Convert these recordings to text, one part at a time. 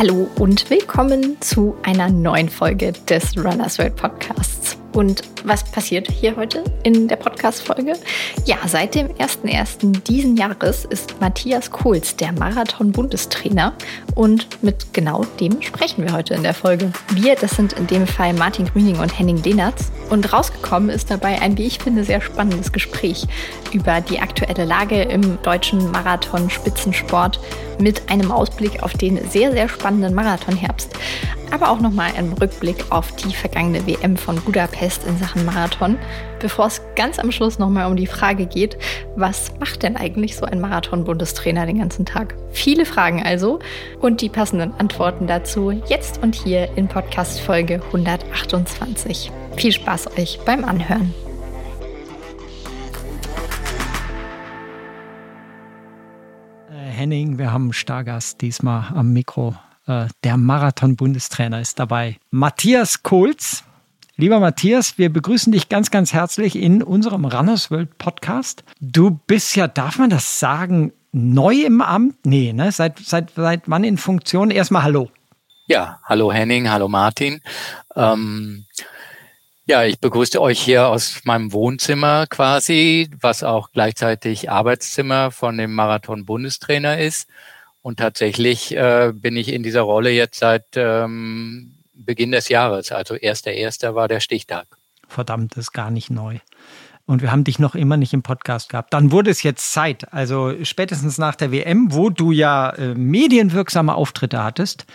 Hallo und willkommen zu einer neuen Folge des Runners World Podcasts. Und was passiert hier heute in der Podcast-Folge? Ja, seit dem 01.01. diesen Jahres ist Matthias Kohls der Marathon-Bundestrainer und mit genau dem sprechen wir heute in der Folge. Wir, das sind in dem Fall Martin Grüning und Henning Lehnertz. Und rausgekommen ist dabei ein, wie ich finde, sehr spannendes Gespräch über die aktuelle Lage im deutschen Marathon-Spitzensport mit einem Ausblick auf den sehr, sehr spannenden Marathonherbst aber auch nochmal einen Rückblick auf die vergangene WM von Budapest in Sachen Marathon, bevor es ganz am Schluss nochmal um die Frage geht, was macht denn eigentlich so ein Marathon-Bundestrainer den ganzen Tag? Viele Fragen also und die passenden Antworten dazu jetzt und hier in Podcast Folge 128. Viel Spaß euch beim Anhören. Äh, Henning, wir haben Stargast diesmal am Mikro. Äh, der Marathon-Bundestrainer ist dabei. Matthias Kohls. Lieber Matthias, wir begrüßen dich ganz, ganz herzlich in unserem Runners World Podcast. Du bist ja, darf man das sagen, neu im Amt? Nee, ne? Seit, seit, seit wann in Funktion? Erstmal Hallo. Ja, hallo Henning, hallo Martin. Ähm, ja, ich begrüße euch hier aus meinem Wohnzimmer quasi, was auch gleichzeitig Arbeitszimmer von dem Marathon-Bundestrainer ist. Und tatsächlich äh, bin ich in dieser Rolle jetzt seit ähm, Beginn des Jahres. Also 1.1. war der Stichtag. Verdammt, ist gar nicht neu. Und wir haben dich noch immer nicht im Podcast gehabt. Dann wurde es jetzt Zeit, also spätestens nach der WM, wo du ja äh, medienwirksame Auftritte hattest.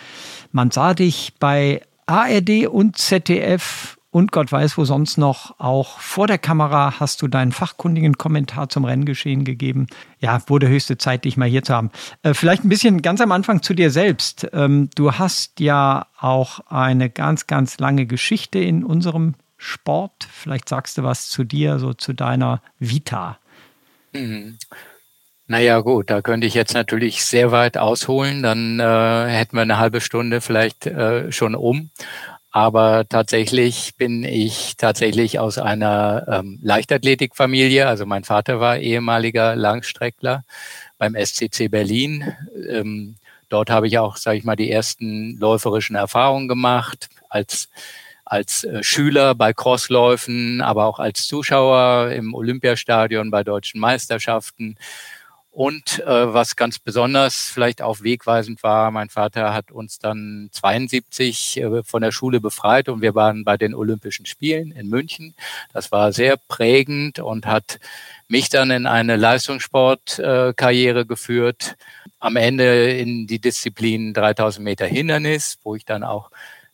Man sah dich bei ARD und ZDF und Gott weiß wo sonst noch. Auch vor der Kamera hast du deinen fachkundigen Kommentar zum Renngeschehen gegeben. Ja, wurde höchste Zeit, dich mal hier zu haben. Äh, vielleicht ein bisschen ganz am Anfang zu dir selbst. Ähm, du hast ja auch eine ganz, ganz lange Geschichte in unserem Sport. Vielleicht sagst du was zu dir, so zu deiner Vita. Mhm. Naja gut, da könnte ich jetzt natürlich sehr weit ausholen, dann äh, hätten wir eine halbe Stunde vielleicht äh, schon um. Aber tatsächlich bin ich tatsächlich aus einer ähm, Leichtathletikfamilie. Also mein Vater war ehemaliger Langstreckler beim SCC Berlin. Ähm, dort habe ich auch, sage ich mal, die ersten läuferischen Erfahrungen gemacht als als äh, Schüler bei Crossläufen, aber auch als Zuschauer im Olympiastadion bei deutschen Meisterschaften und äh, was ganz besonders vielleicht auch wegweisend war, mein Vater hat uns dann 72 äh, von der Schule befreit und wir waren bei den Olympischen Spielen in München. Das war sehr prägend und hat mich dann in eine Leistungssportkarriere äh, geführt. Am Ende in die Disziplin 3000 Meter Hindernis, wo ich dann auch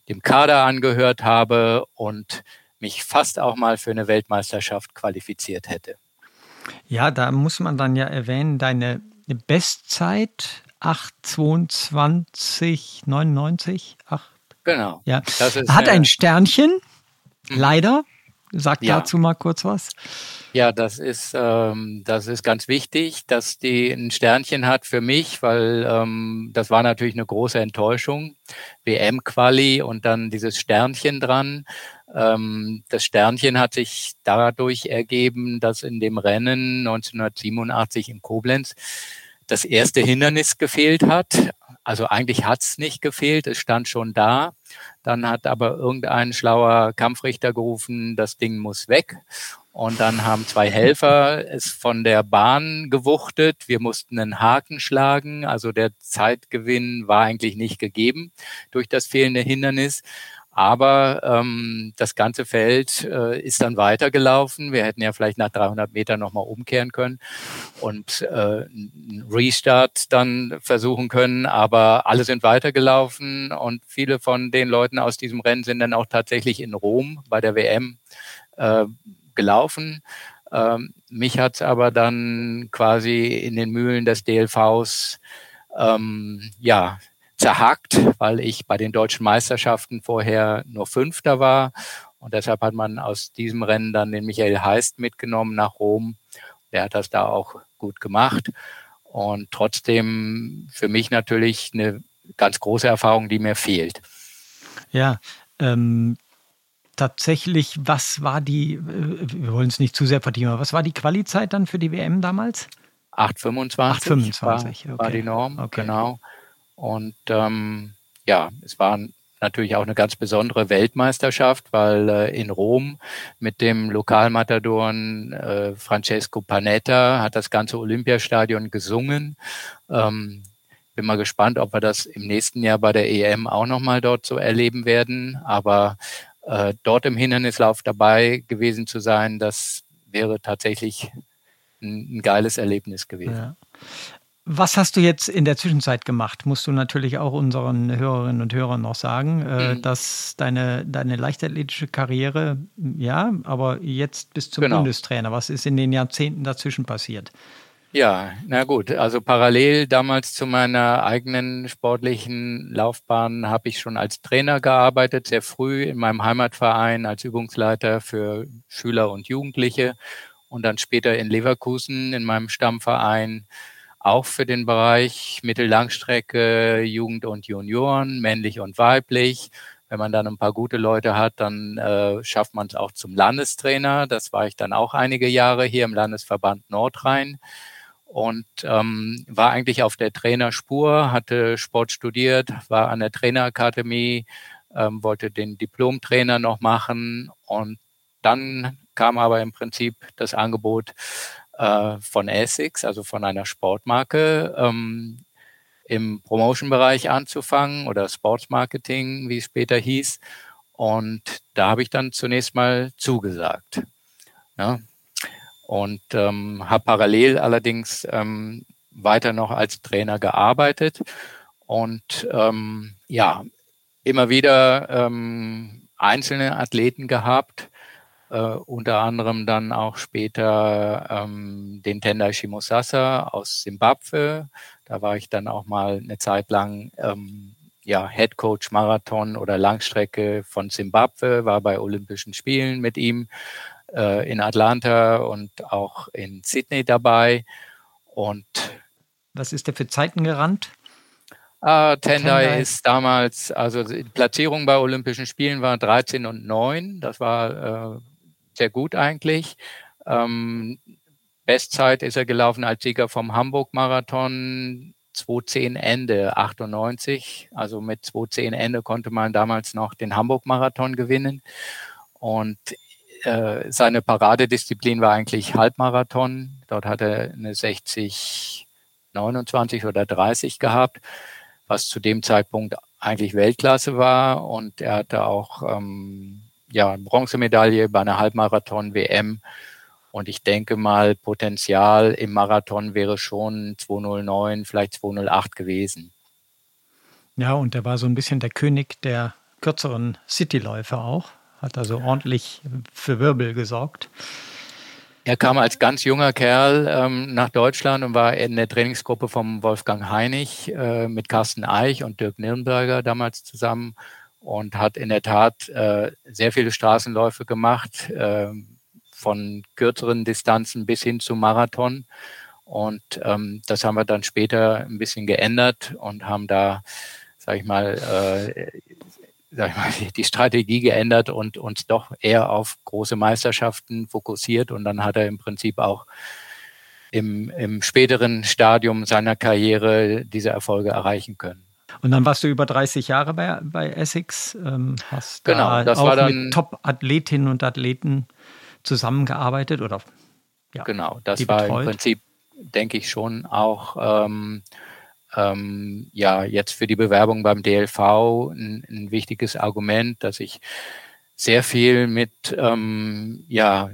dem Kader angehört habe und mich fast auch mal für eine Weltmeisterschaft qualifiziert hätte. Ja, da muss man dann ja erwähnen, deine Bestzeit 8,22, 99, 8. Genau. Ja. Hat ein Sternchen, mhm. leider. Sag ja. dazu mal kurz was. Ja, das ist ähm, das ist ganz wichtig, dass die ein Sternchen hat für mich, weil ähm, das war natürlich eine große Enttäuschung. WM-Quali und dann dieses Sternchen dran. Ähm, das Sternchen hat sich dadurch ergeben, dass in dem Rennen 1987 in Koblenz das erste Hindernis gefehlt hat. Also eigentlich hat es nicht gefehlt, es stand schon da. Dann hat aber irgendein schlauer Kampfrichter gerufen, das Ding muss weg. Und dann haben zwei Helfer es von der Bahn gewuchtet. Wir mussten einen Haken schlagen. Also der Zeitgewinn war eigentlich nicht gegeben durch das fehlende Hindernis. Aber ähm, das ganze Feld äh, ist dann weitergelaufen. Wir hätten ja vielleicht nach 300 Metern nochmal umkehren können und äh, einen Restart dann versuchen können. Aber alle sind weitergelaufen und viele von den Leuten aus diesem Rennen sind dann auch tatsächlich in Rom bei der WM äh, gelaufen. Ähm, mich hat's aber dann quasi in den Mühlen des DLVs ähm, ja zerhackt, weil ich bei den deutschen Meisterschaften vorher nur Fünfter war. Und deshalb hat man aus diesem Rennen dann den Michael Heist mitgenommen nach Rom. Der hat das da auch gut gemacht. Und trotzdem für mich natürlich eine ganz große Erfahrung, die mir fehlt. Ja, ähm, tatsächlich, was war die, äh, wir wollen es nicht zu sehr vertiefen, aber was war die Quali-Zeit dann für die WM damals? 8,25 8,25 war, okay. war die Norm, okay. genau. Und ähm, ja, es waren natürlich auch eine ganz besondere Weltmeisterschaft, weil äh, in Rom mit dem Lokalmatadoren äh, Francesco Panetta hat das ganze Olympiastadion gesungen. Ähm, bin mal gespannt, ob wir das im nächsten Jahr bei der EM auch nochmal dort so erleben werden. Aber äh, dort im Hindernislauf dabei gewesen zu sein, das wäre tatsächlich ein, ein geiles Erlebnis gewesen. Ja. Was hast du jetzt in der Zwischenzeit gemacht? Musst du natürlich auch unseren Hörerinnen und Hörern noch sagen, äh, mhm. dass deine, deine leichtathletische Karriere, ja, aber jetzt bis zum genau. Bundestrainer. Was ist in den Jahrzehnten dazwischen passiert? Ja, na gut. Also parallel damals zu meiner eigenen sportlichen Laufbahn habe ich schon als Trainer gearbeitet, sehr früh in meinem Heimatverein als Übungsleiter für Schüler und Jugendliche und dann später in Leverkusen in meinem Stammverein auch für den Bereich Mittellangstrecke, Jugend und Junioren, männlich und weiblich. Wenn man dann ein paar gute Leute hat, dann äh, schafft man es auch zum Landestrainer. Das war ich dann auch einige Jahre hier im Landesverband Nordrhein und ähm, war eigentlich auf der Trainerspur, hatte Sport studiert, war an der Trainerakademie, ähm, wollte den Diplomtrainer noch machen und dann kam aber im Prinzip das Angebot, äh, von Essex, also von einer Sportmarke, ähm, im Promotion-Bereich anzufangen oder Sportsmarketing, wie es später hieß. Und da habe ich dann zunächst mal zugesagt. Ja. Und ähm, habe parallel allerdings ähm, weiter noch als Trainer gearbeitet und ähm, ja, immer wieder ähm, einzelne Athleten gehabt, unter anderem dann auch später ähm, den Tendai Shimosasa aus Simbabwe. Da war ich dann auch mal eine Zeit lang ähm, ja, Head Coach Marathon oder Langstrecke von Simbabwe, war bei Olympischen Spielen mit ihm äh, in Atlanta und auch in Sydney dabei. Und was ist der für Zeiten gerannt? Ah, Tendai, Tendai ist damals, also die Platzierung bei Olympischen Spielen war 13 und 9. Das war äh, sehr gut eigentlich. Ähm, Bestzeit ist er gelaufen als Sieger vom Hamburg-Marathon 2.10 Ende 98. Also mit 2.10 Ende konnte man damals noch den Hamburg-Marathon gewinnen. Und äh, seine Paradedisziplin war eigentlich Halbmarathon. Dort hat er eine 60, 29 oder 30 gehabt, was zu dem Zeitpunkt eigentlich Weltklasse war. Und er hatte auch ähm, ja, Bronzemedaille bei einer Halbmarathon-WM. Und ich denke mal, Potenzial im Marathon wäre schon 209, vielleicht 208 gewesen. Ja, und er war so ein bisschen der König der kürzeren Cityläufe auch. Hat also ordentlich für Wirbel gesorgt. Er kam als ganz junger Kerl ähm, nach Deutschland und war in der Trainingsgruppe vom Wolfgang Heinig äh, mit Carsten Eich und Dirk Nürnberger damals zusammen und hat in der Tat äh, sehr viele Straßenläufe gemacht, äh, von kürzeren Distanzen bis hin zum Marathon. Und ähm, das haben wir dann später ein bisschen geändert und haben da, sag ich mal, äh, sag ich mal, die Strategie geändert und uns doch eher auf große Meisterschaften fokussiert. Und dann hat er im Prinzip auch im, im späteren Stadium seiner Karriere diese Erfolge erreichen können. Und dann warst du über 30 Jahre bei, bei Essex, ähm, hast genau, da das auch war dann, mit Top-Athletinnen und Athleten zusammengearbeitet oder ja, Genau, das war betreut. im Prinzip, denke ich, schon auch ähm, ähm, ja jetzt für die Bewerbung beim DLV ein, ein wichtiges Argument, dass ich sehr viel mit ähm, ja,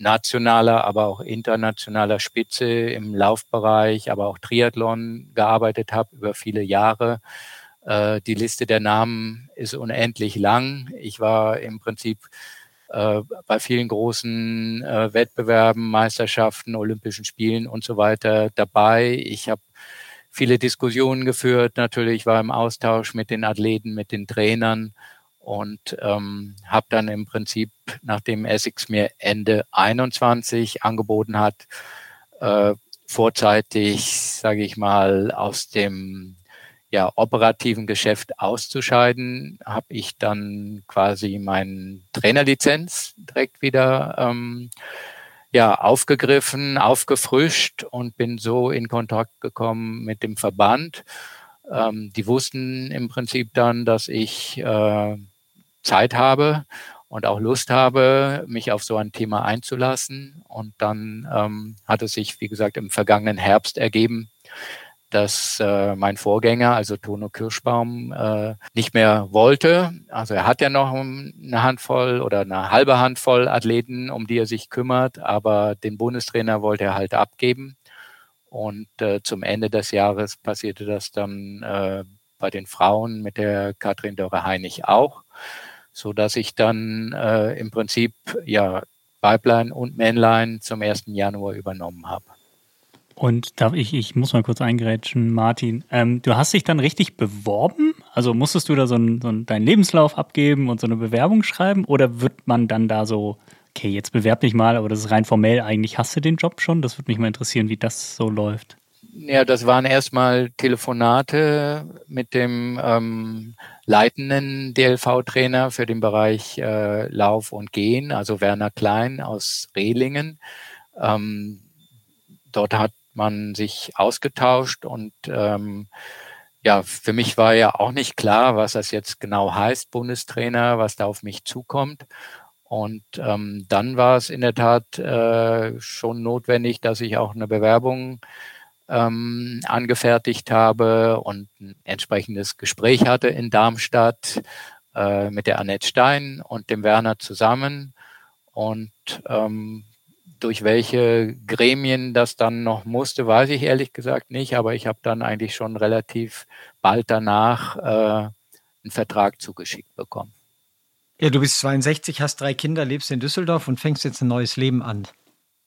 nationaler, aber auch internationaler Spitze im Laufbereich, aber auch Triathlon gearbeitet habe über viele Jahre. Äh, die Liste der Namen ist unendlich lang. Ich war im Prinzip äh, bei vielen großen äh, Wettbewerben, Meisterschaften, Olympischen Spielen und so weiter dabei. Ich habe viele Diskussionen geführt, natürlich war im Austausch mit den Athleten, mit den Trainern und ähm, habe dann im Prinzip, nachdem Essex mir Ende 21 angeboten hat, äh, vorzeitig, sage ich mal, aus dem ja, operativen Geschäft auszuscheiden, habe ich dann quasi meine Trainerlizenz direkt wieder ähm, ja, aufgegriffen, aufgefrischt und bin so in Kontakt gekommen mit dem Verband. Ähm, die wussten im Prinzip dann, dass ich äh, Zeit habe und auch Lust habe, mich auf so ein Thema einzulassen. Und dann ähm, hat es sich, wie gesagt, im vergangenen Herbst ergeben, dass äh, mein Vorgänger, also Tono Kirschbaum, äh, nicht mehr wollte. Also er hat ja noch eine Handvoll oder eine halbe Handvoll Athleten, um die er sich kümmert, aber den Bundestrainer wollte er halt abgeben. Und äh, zum Ende des Jahres passierte das dann äh, bei den Frauen mit der Katrin Dörre-Heinig auch, so dass ich dann äh, im Prinzip ja Weiblein und Männlein zum 1. Januar übernommen habe. Und darf ich, ich muss mal kurz eingrätschen, Martin. Ähm, du hast dich dann richtig beworben? Also musstest du da so, ein, so ein, deinen Lebenslauf abgeben und so eine Bewerbung schreiben? Oder wird man dann da so, okay, jetzt bewerb dich mal, aber das ist rein formell, eigentlich hast du den Job schon? Das würde mich mal interessieren, wie das so läuft. Ja, das waren erstmal Telefonate mit dem ähm, leitenden DLV-Trainer für den Bereich äh, Lauf und Gehen, also Werner Klein aus Rehlingen. Ähm, dort hat man sich ausgetauscht und ähm, ja, für mich war ja auch nicht klar, was das jetzt genau heißt, Bundestrainer, was da auf mich zukommt. Und ähm, dann war es in der Tat äh, schon notwendig, dass ich auch eine Bewerbung ähm, angefertigt habe und ein entsprechendes Gespräch hatte in Darmstadt äh, mit der Annette Stein und dem Werner zusammen. Und ähm, durch welche Gremien das dann noch musste, weiß ich ehrlich gesagt nicht, aber ich habe dann eigentlich schon relativ bald danach äh, einen Vertrag zugeschickt bekommen. Ja, du bist 62, hast drei Kinder, lebst in Düsseldorf und fängst jetzt ein neues Leben an,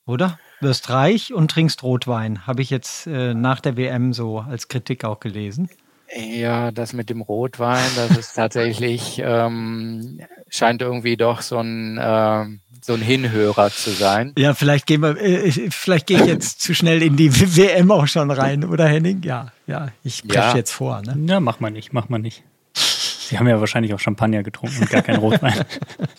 oder? Wirst reich und trinkst Rotwein, habe ich jetzt äh, nach der WM so als Kritik auch gelesen. Ja, das mit dem Rotwein, das ist tatsächlich, ähm, scheint irgendwie doch so ein, äh, so ein Hinhörer zu sein. Ja, vielleicht gehen wir, äh, vielleicht gehe ich jetzt zu schnell in die WM auch schon rein, oder Henning? Ja, ja, ich presche ja. jetzt vor. Ne? Ja, mach mal nicht, mach mal nicht. Sie haben ja wahrscheinlich auch Champagner getrunken und gar kein Rotwein.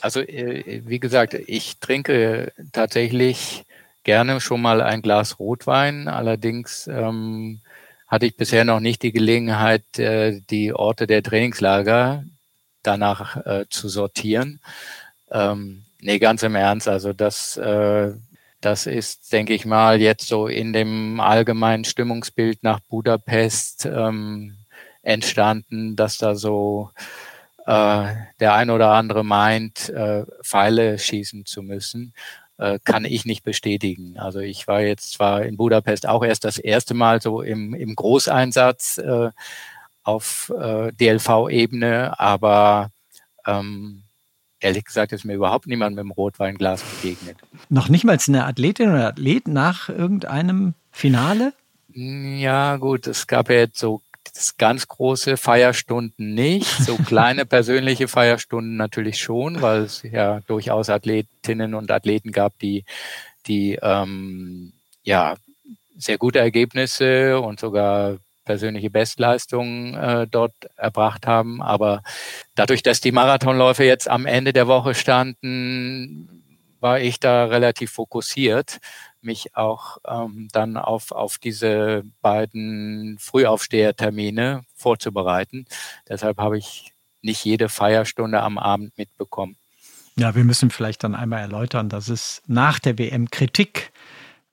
Also, äh, wie gesagt, ich trinke tatsächlich gerne schon mal ein Glas Rotwein. Allerdings ähm, hatte ich bisher noch nicht die Gelegenheit, äh, die Orte der Trainingslager danach äh, zu sortieren. Ähm, nee, ganz im Ernst. Also das, äh, das ist, denke ich mal, jetzt so in dem allgemeinen Stimmungsbild nach Budapest ähm, entstanden, dass da so äh, der ein oder andere meint, äh, Pfeile schießen zu müssen äh, kann ich nicht bestätigen. Also ich war jetzt zwar in Budapest auch erst das erste Mal so im, im Großeinsatz äh, auf äh, DLV-Ebene, aber ähm, ehrlich gesagt ist mir überhaupt niemand mit dem Rotweinglas begegnet. Noch nicht mal eine Athletin oder Athlet nach irgendeinem Finale? Ja, gut, es gab ja jetzt so ganz große Feierstunden nicht, so kleine persönliche Feierstunden natürlich schon, weil es ja durchaus Athletinnen und Athleten gab, die, die ähm, ja sehr gute Ergebnisse und sogar persönliche Bestleistungen äh, dort erbracht haben. Aber dadurch, dass die Marathonläufe jetzt am Ende der Woche standen, war ich da relativ fokussiert mich auch ähm, dann auf, auf diese beiden Frühaufstehertermine vorzubereiten. Deshalb habe ich nicht jede Feierstunde am Abend mitbekommen. Ja, wir müssen vielleicht dann einmal erläutern, dass es nach der WM Kritik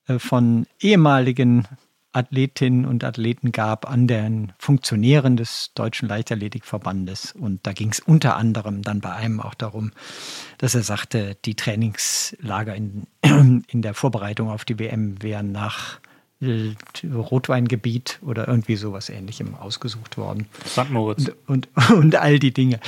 äh, von ehemaligen Athletinnen und Athleten gab an den Funktionären des Deutschen Leichtathletikverbandes. Und da ging es unter anderem dann bei einem auch darum, dass er sagte, die Trainingslager in, in der Vorbereitung auf die WM wären nach Rotweingebiet oder irgendwie sowas ähnlichem ausgesucht worden. St. Moritz. Und, und, und, all die Dinge.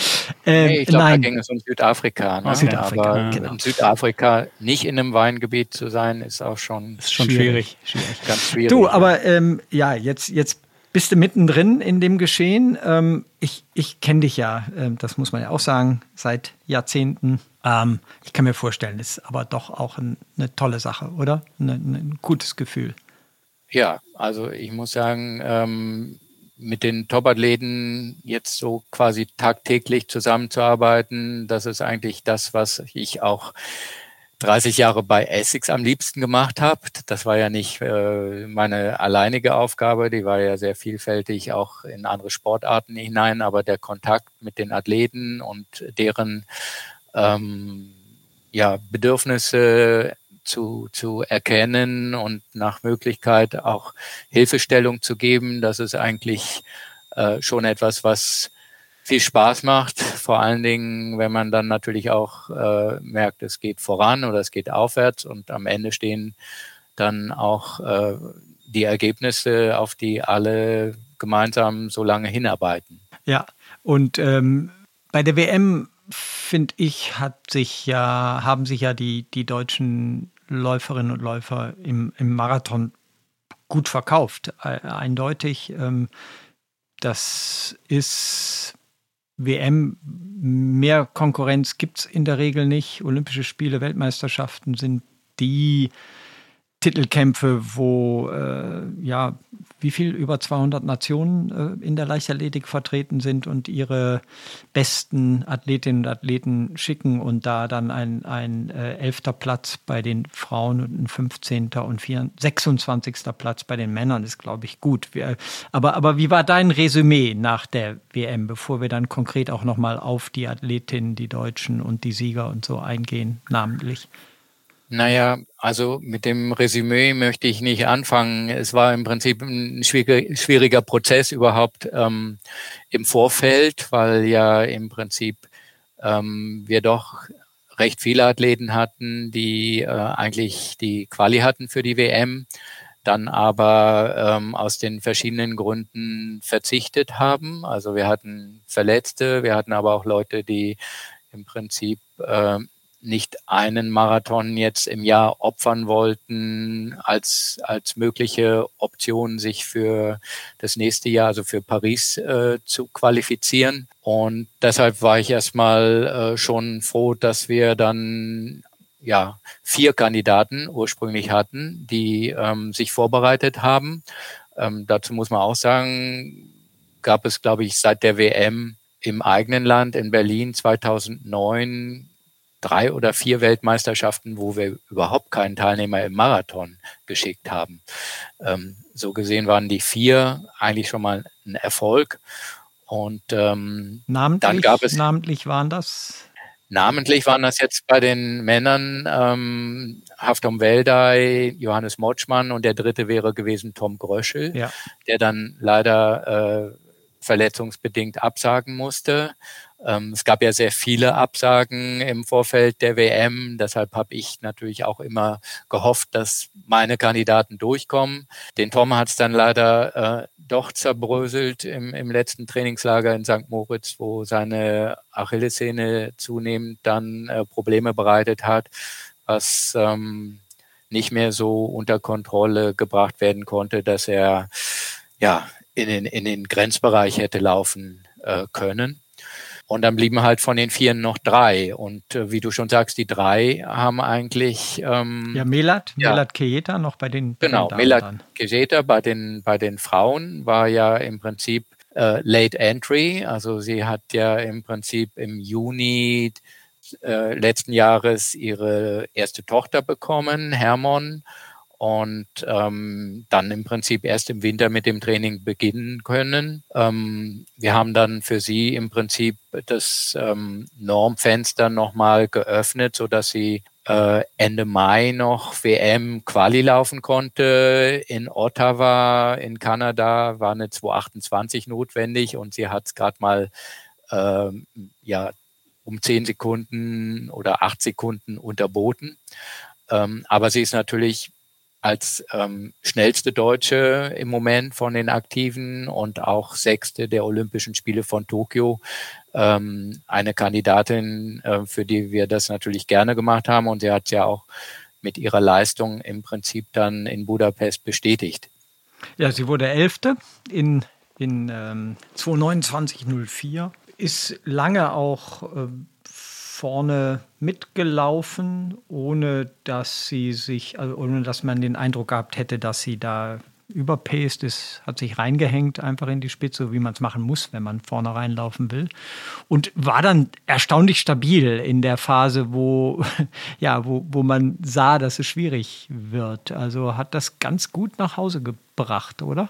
Ähm, nee, ich glaube, da ging es um Südafrika. Ne? Ah, Südafrika Aber genau. in Südafrika nicht in einem Weingebiet zu sein, ist auch schon, ist schon schwierig. schwierig. Ganz schwierig. Du, aber ähm, ja, jetzt, jetzt bist du mittendrin in dem Geschehen. Ähm, ich ich kenne dich ja, äh, das muss man ja auch sagen, seit Jahrzehnten. Ähm, ich kann mir vorstellen, ist aber doch auch ein, eine tolle Sache, oder? Ein, ein gutes Gefühl. Ja, also ich muss sagen, ähm, mit den Top-Athleten jetzt so quasi tagtäglich zusammenzuarbeiten, das ist eigentlich das, was ich auch 30 Jahre bei Essex am liebsten gemacht habe. Das war ja nicht äh, meine alleinige Aufgabe, die war ja sehr vielfältig auch in andere Sportarten hinein, aber der Kontakt mit den Athleten und deren ähm, ja, Bedürfnisse zu, zu erkennen und nach Möglichkeit auch Hilfestellung zu geben, das ist eigentlich äh, schon etwas, was viel Spaß macht. Vor allen Dingen, wenn man dann natürlich auch äh, merkt, es geht voran oder es geht aufwärts und am Ende stehen dann auch äh, die Ergebnisse, auf die alle gemeinsam so lange hinarbeiten. Ja, und ähm, bei der WM finde ich, hat sich ja, haben sich ja die, die deutschen Läuferinnen und Läufer im, im Marathon gut verkauft. Eindeutig. Ähm, das ist WM, mehr Konkurrenz gibt es in der Regel nicht. Olympische Spiele, Weltmeisterschaften sind die Titelkämpfe, wo äh, ja wie viel über 200 Nationen äh, in der Leichtathletik vertreten sind und ihre besten Athletinnen und Athleten schicken und da dann ein, ein äh, elfter Platz bei den Frauen und ein 15. und 24, 26. Platz bei den Männern ist, glaube ich, gut. Wir, aber, aber wie war dein Resümee nach der WM, bevor wir dann konkret auch nochmal auf die Athletinnen, die Deutschen und die Sieger und so eingehen, namentlich? Naja, also mit dem Resümee möchte ich nicht anfangen. Es war im Prinzip ein schwieriger, Prozess überhaupt ähm, im Vorfeld, weil ja im Prinzip ähm, wir doch recht viele Athleten hatten, die äh, eigentlich die Quali hatten für die WM, dann aber ähm, aus den verschiedenen Gründen verzichtet haben. Also wir hatten Verletzte, wir hatten aber auch Leute, die im Prinzip äh, nicht einen Marathon jetzt im Jahr opfern wollten als, als mögliche Option, sich für das nächste Jahr, also für Paris, äh, zu qualifizieren. Und deshalb war ich erstmal äh, schon froh, dass wir dann ja vier Kandidaten ursprünglich hatten, die ähm, sich vorbereitet haben. Ähm, dazu muss man auch sagen, gab es, glaube ich, seit der WM im eigenen Land in Berlin 2009 drei oder vier Weltmeisterschaften, wo wir überhaupt keinen Teilnehmer im Marathon geschickt haben. Ähm, so gesehen waren die vier eigentlich schon mal ein Erfolg. Und ähm, namentlich, dann gab es namentlich waren das Namentlich waren das jetzt bei den Männern ähm, Haftom Weldey, Johannes Motschmann und der dritte wäre gewesen Tom Gröschel, ja. der dann leider äh, verletzungsbedingt absagen musste. Ähm, es gab ja sehr viele Absagen im Vorfeld der WM. Deshalb habe ich natürlich auch immer gehofft, dass meine Kandidaten durchkommen. Den Tom hat es dann leider äh, doch zerbröselt im, im letzten Trainingslager in St. Moritz, wo seine Achillessehne zunehmend dann äh, Probleme bereitet hat, was ähm, nicht mehr so unter Kontrolle gebracht werden konnte, dass er ja in den, in den Grenzbereich hätte laufen äh, können. Und dann blieben halt von den vier noch drei. Und äh, wie du schon sagst, die drei haben eigentlich. Ähm, ja, Melat, ja, Melat Kejeta noch bei den. Genau, den Melat Kejeta bei den, bei den Frauen war ja im Prinzip äh, Late Entry. Also sie hat ja im Prinzip im Juni äh, letzten Jahres ihre erste Tochter bekommen, Hermon und ähm, dann im Prinzip erst im Winter mit dem Training beginnen können. Ähm, wir haben dann für sie im Prinzip das ähm, Normfenster nochmal geöffnet, so dass sie äh, Ende Mai noch WM Quali laufen konnte. In Ottawa in Kanada war eine 228 notwendig und sie hat es gerade mal ähm, ja um zehn Sekunden oder acht Sekunden unterboten. Ähm, aber sie ist natürlich als ähm, schnellste Deutsche im Moment von den Aktiven und auch sechste der Olympischen Spiele von Tokio. Ähm, eine Kandidatin, äh, für die wir das natürlich gerne gemacht haben und sie hat ja auch mit ihrer Leistung im Prinzip dann in Budapest bestätigt. Ja, sie wurde Elfte in, in ähm, 229.04, ist lange auch äh, vorne mitgelaufen, ohne dass sie sich, also ohne dass man den Eindruck gehabt hätte, dass sie da überpaced ist, hat sich reingehängt einfach in die Spitze, wie man es machen muss, wenn man vorne reinlaufen will. Und war dann erstaunlich stabil in der Phase, wo, ja, wo, wo man sah, dass es schwierig wird. Also hat das ganz gut nach Hause gebracht, oder?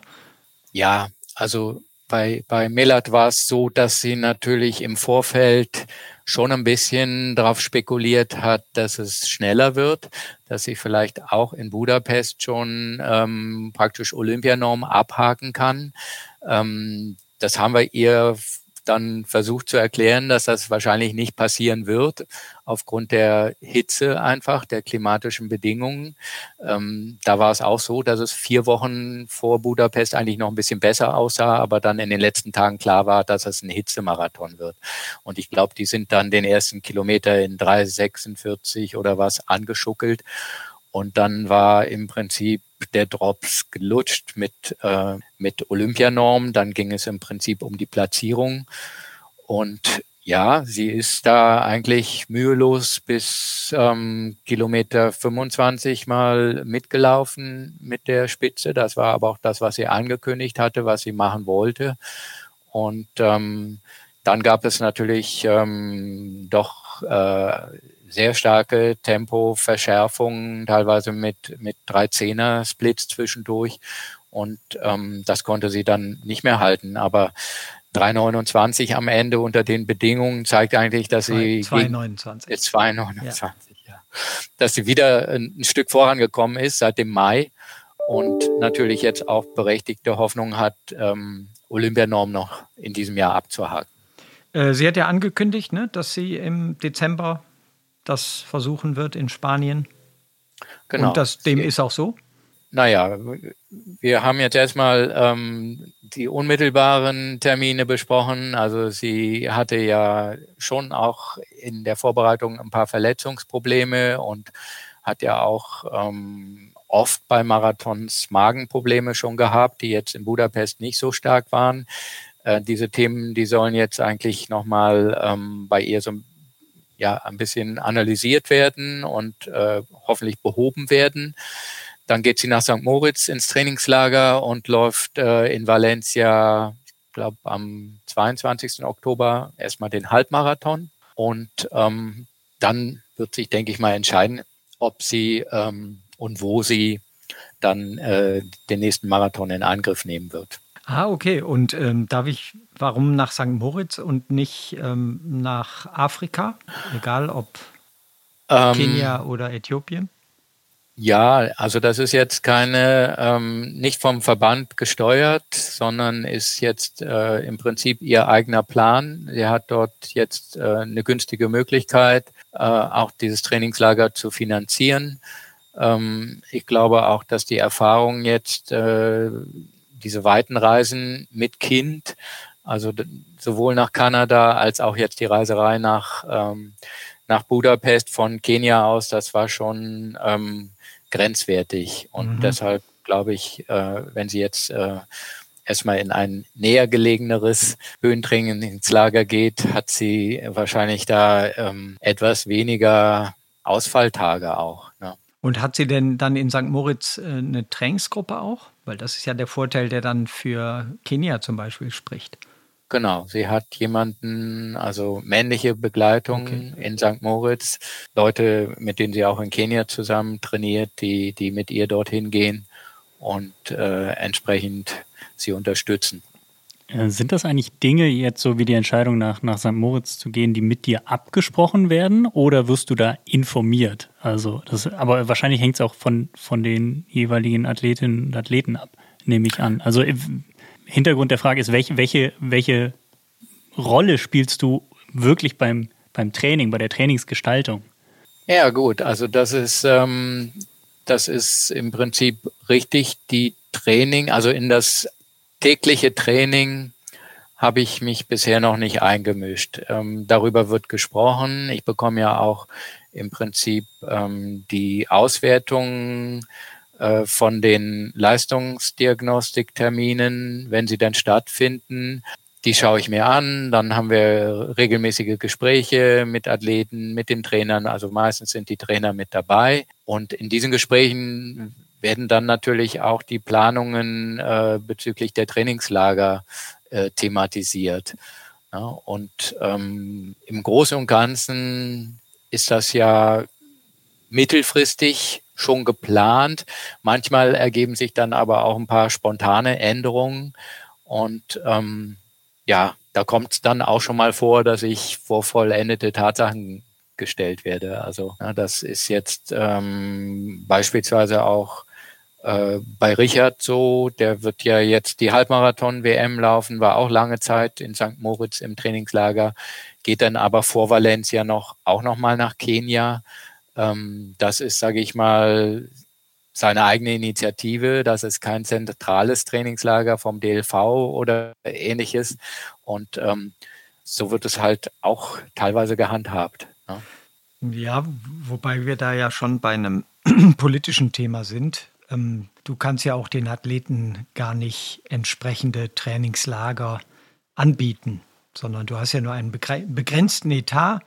Ja, also bei, bei Millard war es so, dass sie natürlich im Vorfeld schon ein bisschen darauf spekuliert hat, dass es schneller wird, dass sie vielleicht auch in Budapest schon ähm, praktisch Olympianorm abhaken kann. Ähm, das haben wir ihr dann versucht zu erklären, dass das wahrscheinlich nicht passieren wird, aufgrund der Hitze einfach, der klimatischen Bedingungen. Ähm, da war es auch so, dass es vier Wochen vor Budapest eigentlich noch ein bisschen besser aussah, aber dann in den letzten Tagen klar war, dass es ein Hitzemarathon wird. Und ich glaube, die sind dann den ersten Kilometer in 3,46 oder was angeschuckelt. Und dann war im Prinzip der Drops gelutscht mit, äh, mit Olympianorm. Dann ging es im Prinzip um die Platzierung. Und ja, sie ist da eigentlich mühelos bis ähm, Kilometer 25 mal mitgelaufen mit der Spitze. Das war aber auch das, was sie angekündigt hatte, was sie machen wollte. Und ähm, dann gab es natürlich ähm, doch äh, sehr starke Tempoverschärfungen, teilweise mit, mit drei Zehner-Splits zwischendurch. Und ähm, das konnte sie dann nicht mehr halten. Aber 3,29 am Ende unter den Bedingungen zeigt eigentlich, dass sie 2,29. 2,29, ja. ja. Dass sie wieder ein, ein Stück vorangekommen ist seit dem Mai und natürlich jetzt auch berechtigte Hoffnung hat, ähm, Olympianorm noch in diesem Jahr abzuhaken. Äh, sie hat ja angekündigt, ne, dass sie im Dezember das versuchen wird in Spanien. Genau. Und das, dem ist auch so? Naja, wir haben jetzt erstmal ähm, die unmittelbaren Termine besprochen. Also sie hatte ja schon auch in der Vorbereitung ein paar Verletzungsprobleme und hat ja auch ähm, oft bei Marathons Magenprobleme schon gehabt, die jetzt in Budapest nicht so stark waren. Äh, diese Themen, die sollen jetzt eigentlich nochmal ähm, bei ihr so ein ja ein bisschen analysiert werden und äh, hoffentlich behoben werden. Dann geht sie nach St. Moritz ins Trainingslager und läuft äh, in Valencia, ich glaube am 22. Oktober erstmal den Halbmarathon. Und ähm, dann wird sich, denke ich mal, entscheiden, ob sie ähm, und wo sie dann äh, den nächsten Marathon in Angriff nehmen wird. Ah, okay. Und ähm, darf ich, warum nach St. Moritz und nicht ähm, nach Afrika? Egal ob ähm, Kenia oder Äthiopien? Ja, also das ist jetzt keine, ähm, nicht vom Verband gesteuert, sondern ist jetzt äh, im Prinzip ihr eigener Plan. Sie hat dort jetzt äh, eine günstige Möglichkeit, äh, auch dieses Trainingslager zu finanzieren. Ähm, ich glaube auch, dass die Erfahrung jetzt äh, diese weiten Reisen mit Kind, also sowohl nach Kanada als auch jetzt die Reiserei nach, ähm, nach Budapest von Kenia aus, das war schon ähm, grenzwertig. Und mhm. deshalb glaube ich, äh, wenn sie jetzt äh, erstmal in ein näher gelegeneres Höhentraining ins Lager geht, hat sie wahrscheinlich da ähm, etwas weniger Ausfalltage auch. Ne? Und hat sie denn dann in St. Moritz äh, eine Trainingsgruppe auch? Weil das ist ja der Vorteil, der dann für Kenia zum Beispiel spricht. Genau, sie hat jemanden, also männliche Begleitung okay. in St. Moritz, Leute, mit denen sie auch in Kenia zusammen trainiert, die, die mit ihr dorthin gehen und äh, entsprechend sie unterstützen. Äh, sind das eigentlich Dinge jetzt so wie die Entscheidung nach, nach St. Moritz zu gehen, die mit dir abgesprochen werden oder wirst du da informiert? Also das, aber wahrscheinlich hängt es auch von, von den jeweiligen Athletinnen und Athleten ab, nehme ich an. Also äh, Hintergrund der Frage ist, welche, welche, welche Rolle spielst du wirklich beim, beim Training, bei der Trainingsgestaltung? Ja, gut, also das ist, ähm, das ist im Prinzip richtig, die Training, also in das tägliche Training habe ich mich bisher noch nicht eingemischt. Ähm, darüber wird gesprochen. Ich bekomme ja auch im Prinzip ähm, die Auswertung äh, von den Leistungsdiagnostikterminen, wenn sie dann stattfinden. Die schaue ich mir an, dann haben wir regelmäßige Gespräche mit Athleten, mit den Trainern, also meistens sind die Trainer mit dabei. Und in diesen Gesprächen werden dann natürlich auch die Planungen äh, bezüglich der Trainingslager äh, thematisiert. Ja, und ähm, im Großen und Ganzen ist das ja mittelfristig schon geplant. Manchmal ergeben sich dann aber auch ein paar spontane Änderungen. Und ähm, ja, da kommt es dann auch schon mal vor, dass ich vor vollendete Tatsachen gestellt werde. Also ja, das ist jetzt ähm, beispielsweise auch äh, bei Richard so, der wird ja jetzt die Halbmarathon-WM laufen, war auch lange Zeit in St. Moritz im Trainingslager, geht dann aber vor Valencia noch auch noch mal nach Kenia. Ähm, das ist, sage ich mal, seine eigene Initiative. Das ist kein zentrales Trainingslager vom DLV oder ähnliches. Und ähm, so wird es halt auch teilweise gehandhabt. Ne? Ja, wobei wir da ja schon bei einem politischen Thema sind. Ähm, du kannst ja auch den Athleten gar nicht entsprechende Trainingslager anbieten, sondern du hast ja nur einen begrenzten Etat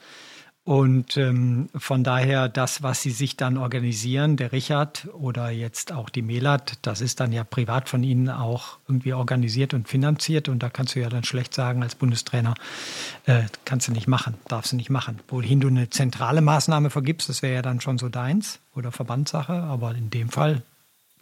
und ähm, von daher das, was sie sich dann organisieren, der Richard oder jetzt auch die Melat, das ist dann ja privat von ihnen auch irgendwie organisiert und finanziert. Und da kannst du ja dann schlecht sagen als Bundestrainer, äh, kannst du nicht machen, darfst du nicht machen. Wohin du eine zentrale Maßnahme vergibst, das wäre ja dann schon so deins oder Verbandssache. Aber in dem Fall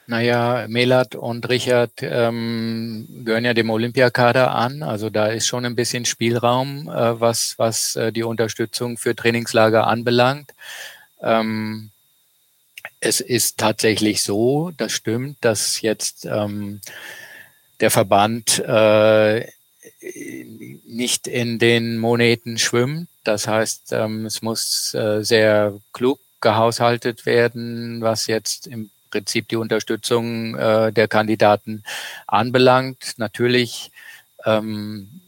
naja, Melat und Richard ähm, gehören ja dem Olympiakader an. Also da ist schon ein bisschen Spielraum, äh, was, was äh, die Unterstützung für Trainingslager anbelangt. Ähm, es ist tatsächlich so, das stimmt, dass jetzt ähm, der Verband äh, nicht in den Moneten schwimmt. Das heißt, ähm, es muss äh, sehr klug gehaushaltet werden, was jetzt im Prinzip die Unterstützung äh, der Kandidaten anbelangt. Natürlich ähm,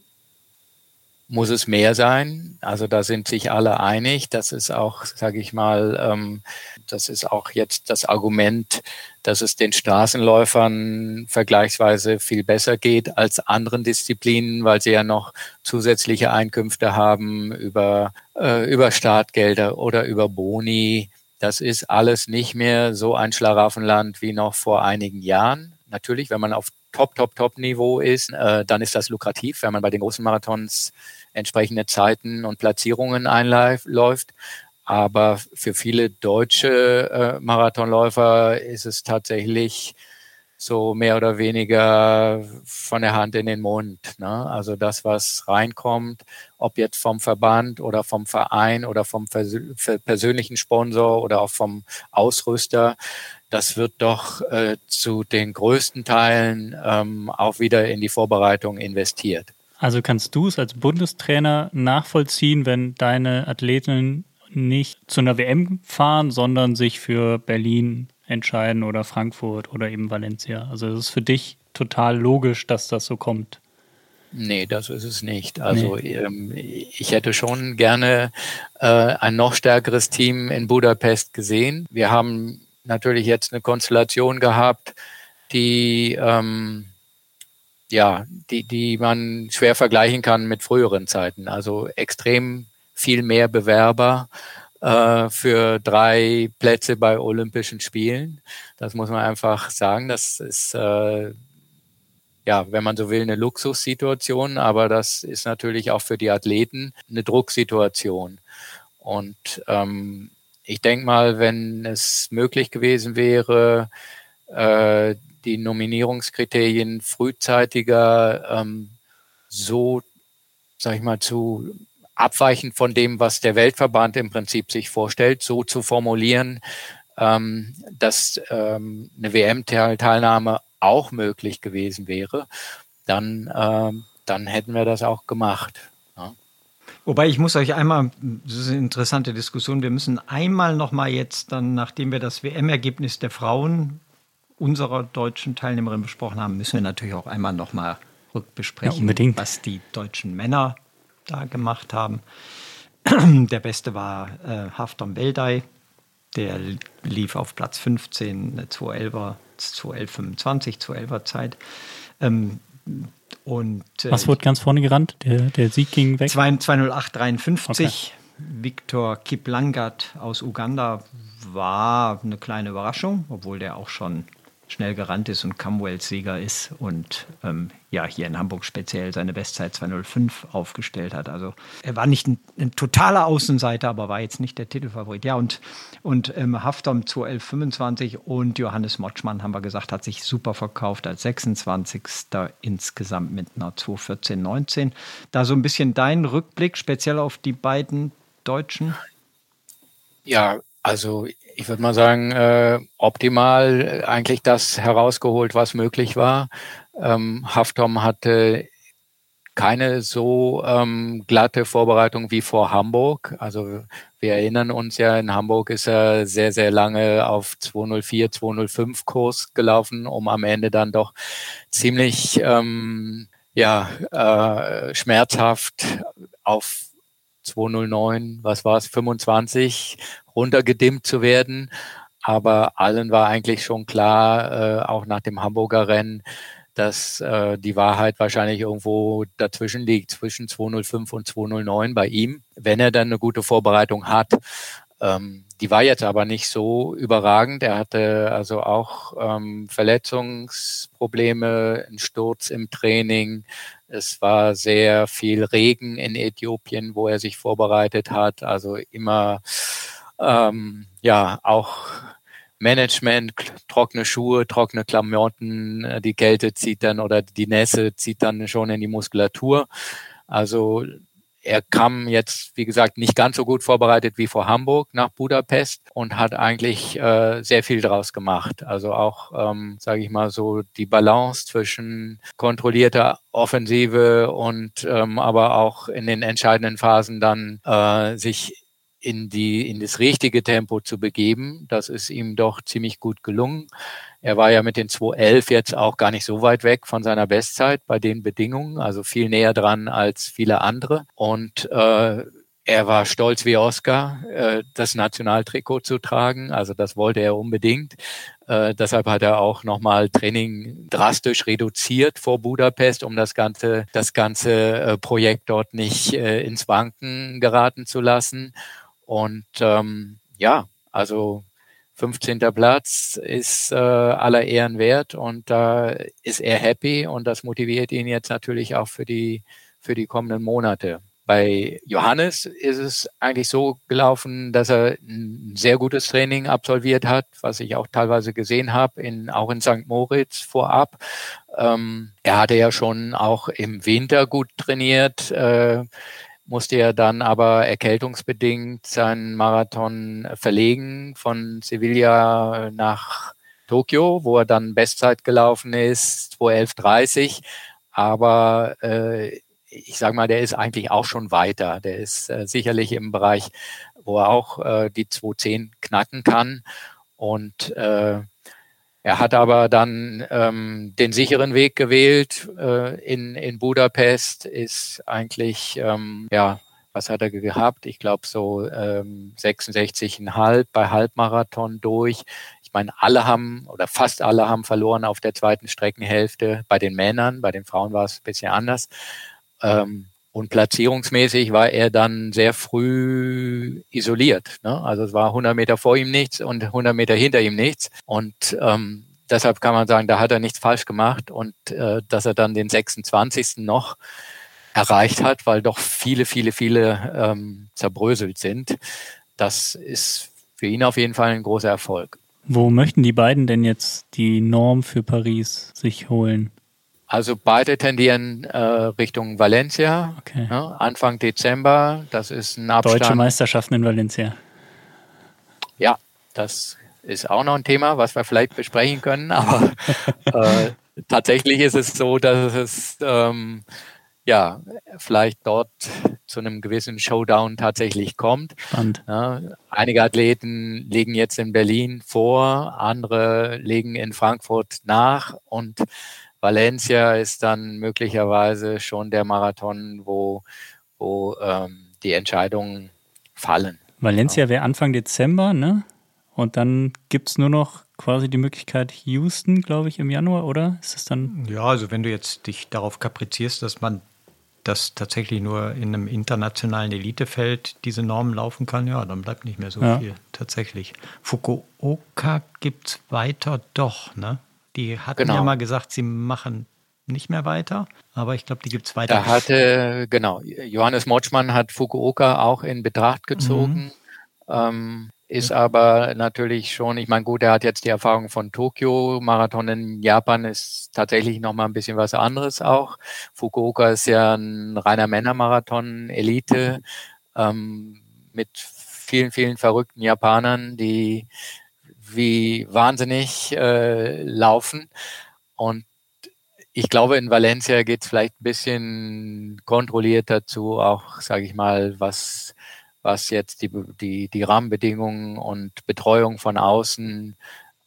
muss es mehr sein. Also da sind sich alle einig. Das ist auch, sage ich mal, ähm, das ist auch jetzt das Argument, dass es den Straßenläufern vergleichsweise viel besser geht als anderen Disziplinen, weil sie ja noch zusätzliche Einkünfte haben über, äh, über Startgelder oder über Boni. Das ist alles nicht mehr so ein Schlaraffenland wie noch vor einigen Jahren. Natürlich, wenn man auf Top, Top, Top-Niveau ist, äh, dann ist das lukrativ, wenn man bei den großen Marathons entsprechende Zeiten und Platzierungen einläuft. Aber für viele deutsche äh, Marathonläufer ist es tatsächlich so mehr oder weniger von der Hand in den Mund. Ne? Also das, was reinkommt, ob jetzt vom Verband oder vom Verein oder vom persönlichen Sponsor oder auch vom Ausrüster, das wird doch äh, zu den größten Teilen ähm, auch wieder in die Vorbereitung investiert. Also kannst du es als Bundestrainer nachvollziehen, wenn deine Athleten nicht zu einer WM fahren, sondern sich für Berlin entscheiden oder Frankfurt oder eben Valencia. Also es ist für dich total logisch, dass das so kommt. Nee, das ist es nicht. Also nee. ähm, ich hätte schon gerne äh, ein noch stärkeres Team in Budapest gesehen. Wir haben natürlich jetzt eine Konstellation gehabt, die ähm, ja, die, die man schwer vergleichen kann mit früheren Zeiten. Also extrem viel mehr Bewerber äh, für drei Plätze bei Olympischen Spielen. Das muss man einfach sagen. Das ist, äh, ja, wenn man so will, eine Luxussituation, aber das ist natürlich auch für die Athleten eine Drucksituation. Und ähm, ich denke mal, wenn es möglich gewesen wäre, äh, die Nominierungskriterien frühzeitiger ähm, so, sag ich mal, zu abweichend von dem, was der Weltverband im Prinzip sich vorstellt, so zu formulieren, ähm, dass ähm, eine WM-Teilnahme auch möglich gewesen wäre, dann, ähm, dann hätten wir das auch gemacht. Ja. Wobei ich muss euch einmal, das ist eine interessante Diskussion, wir müssen einmal nochmal jetzt dann, nachdem wir das WM-Ergebnis der Frauen unserer deutschen Teilnehmerin besprochen haben, müssen wir natürlich auch einmal nochmal rückbesprechen, ja, was die deutschen Männer da gemacht haben. Der beste war äh, Hafton Beldei, der lief auf Platz 15, eine 211er, 21125, 211er Zeit. Ähm, und, äh, Was wurde ganz vorne gerannt? Der, der Sieg ging weg? 208,53. Okay. Viktor Kiplangat aus Uganda war eine kleine Überraschung, obwohl der auch schon schnell gerannt ist und Commonwealth-Sieger ist und ähm, ja, hier in Hamburg speziell seine Bestzeit 205 aufgestellt hat. Also er war nicht ein, ein, totaler Außenseiter, aber war jetzt nicht der Titelfavorit. Ja, und, und ähm, Haftom 21125 und Johannes Motschmann, haben wir gesagt, hat sich super verkauft als 26. insgesamt mit einer 21419. Da so ein bisschen dein Rückblick, speziell auf die beiden Deutschen. Ja, also ich würde mal sagen, äh, optimal eigentlich das herausgeholt, was möglich war. Ähm, Haftom hatte keine so ähm, glatte Vorbereitung wie vor Hamburg. Also wir erinnern uns ja, in Hamburg ist er sehr, sehr lange auf 204, 205 Kurs gelaufen, um am Ende dann doch ziemlich ähm, ja, äh, schmerzhaft auf 209, was war es, 25 runtergedimmt zu werden. Aber allen war eigentlich schon klar, äh, auch nach dem Hamburger Rennen, dass äh, die Wahrheit wahrscheinlich irgendwo dazwischen liegt, zwischen 205 und 209 bei ihm, wenn er dann eine gute Vorbereitung hat. Ähm, die war jetzt aber nicht so überragend. Er hatte also auch ähm, Verletzungsprobleme, einen Sturz im Training. Es war sehr viel Regen in Äthiopien, wo er sich vorbereitet hat. Also immer ähm, ja auch Management, trockene Schuhe, trockene Klamotten, äh, die Kälte zieht dann oder die Nässe zieht dann schon in die Muskulatur. Also er kam jetzt, wie gesagt, nicht ganz so gut vorbereitet wie vor Hamburg nach Budapest und hat eigentlich äh, sehr viel draus gemacht. Also auch, ähm, sage ich mal so, die Balance zwischen kontrollierter Offensive und ähm, aber auch in den entscheidenden Phasen dann äh, sich in die in das richtige Tempo zu begeben. Das ist ihm doch ziemlich gut gelungen. Er war ja mit den 211 jetzt auch gar nicht so weit weg von seiner Bestzeit bei den Bedingungen, also viel näher dran als viele andere. Und äh, er war stolz wie Oscar, äh, das Nationaltrikot zu tragen. Also das wollte er unbedingt. Äh, deshalb hat er auch nochmal Training drastisch reduziert vor Budapest, um das ganze, das ganze äh, Projekt dort nicht äh, ins Wanken geraten zu lassen. Und ähm, ja, also 15. Platz ist äh, aller Ehren wert und da äh, ist er happy und das motiviert ihn jetzt natürlich auch für die, für die kommenden Monate. Bei Johannes ist es eigentlich so gelaufen, dass er ein sehr gutes Training absolviert hat, was ich auch teilweise gesehen habe, in, auch in St. Moritz vorab. Ähm, er hatte ja schon auch im Winter gut trainiert. Äh, musste er dann aber erkältungsbedingt seinen Marathon verlegen von Sevilla nach Tokio, wo er dann Bestzeit gelaufen ist, 211,30. Aber äh, ich sage mal, der ist eigentlich auch schon weiter. Der ist äh, sicherlich im Bereich, wo er auch äh, die 210 knacken kann. Und äh, er hat aber dann ähm, den sicheren Weg gewählt äh, in, in Budapest, ist eigentlich, ähm, ja, was hat er gehabt? Ich glaube so ähm, 66,5 bei Halbmarathon durch. Ich meine, alle haben oder fast alle haben verloren auf der zweiten Streckenhälfte bei den Männern, bei den Frauen war es ein bisschen anders. Ähm, und platzierungsmäßig war er dann sehr früh isoliert. Ne? Also es war 100 Meter vor ihm nichts und 100 Meter hinter ihm nichts. Und ähm, deshalb kann man sagen, da hat er nichts falsch gemacht. Und äh, dass er dann den 26. noch erreicht hat, weil doch viele, viele, viele ähm, zerbröselt sind, das ist für ihn auf jeden Fall ein großer Erfolg. Wo möchten die beiden denn jetzt die Norm für Paris sich holen? Also beide tendieren äh, Richtung Valencia. Okay. Ne, Anfang Dezember. Das ist ein Abstand. Deutsche Meisterschaften in Valencia. Ja, das ist auch noch ein Thema, was wir vielleicht besprechen können. Aber äh, tatsächlich ist es so, dass es ähm, ja vielleicht dort zu einem gewissen Showdown tatsächlich kommt. Spannend. Ja, einige Athleten legen jetzt in Berlin vor, andere legen in Frankfurt nach und Valencia ist dann möglicherweise schon der Marathon, wo, wo ähm, die Entscheidungen fallen. Valencia wäre Anfang Dezember, ne? Und dann gibt es nur noch quasi die Möglichkeit Houston, glaube ich, im Januar, oder? Ist es dann? Ja, also wenn du jetzt dich darauf kaprizierst, dass man das tatsächlich nur in einem internationalen Elitefeld diese Normen laufen kann, ja, dann bleibt nicht mehr so ja. viel tatsächlich. Fukuoka gibt es weiter doch, ne? Die hatten genau. ja mal gesagt, sie machen nicht mehr weiter, aber ich glaube, die gibt es weiter. Da hatte, genau, Johannes Motschmann hat Fukuoka auch in Betracht gezogen. Mhm. Ähm, ist aber natürlich schon, ich meine, gut, er hat jetzt die Erfahrung von Tokio. Marathon in Japan ist tatsächlich nochmal ein bisschen was anderes auch. Fukuoka ist ja ein reiner Männermarathon, Elite, ähm, mit vielen, vielen verrückten Japanern, die wie wahnsinnig äh, laufen. Und ich glaube, in Valencia geht es vielleicht ein bisschen kontrollierter zu, auch, sage ich mal, was was jetzt die, die, die Rahmenbedingungen und Betreuung von außen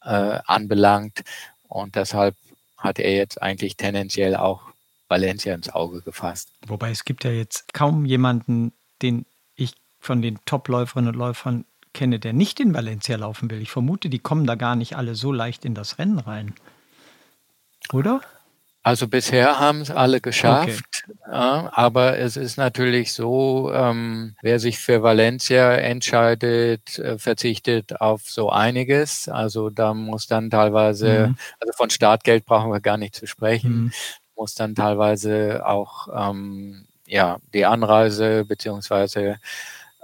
äh, anbelangt. Und deshalb hat er jetzt eigentlich tendenziell auch Valencia ins Auge gefasst. Wobei es gibt ja jetzt kaum jemanden, den ich von den Top-Läuferinnen und Läufern kenne, der nicht in Valencia laufen will. Ich vermute, die kommen da gar nicht alle so leicht in das Rennen rein. Oder? Also bisher haben es alle geschafft, okay. ja, aber es ist natürlich so, ähm, wer sich für Valencia entscheidet, äh, verzichtet auf so einiges. Also da muss dann teilweise, mhm. also von Startgeld brauchen wir gar nicht zu sprechen, mhm. muss dann teilweise auch ähm, ja die Anreise beziehungsweise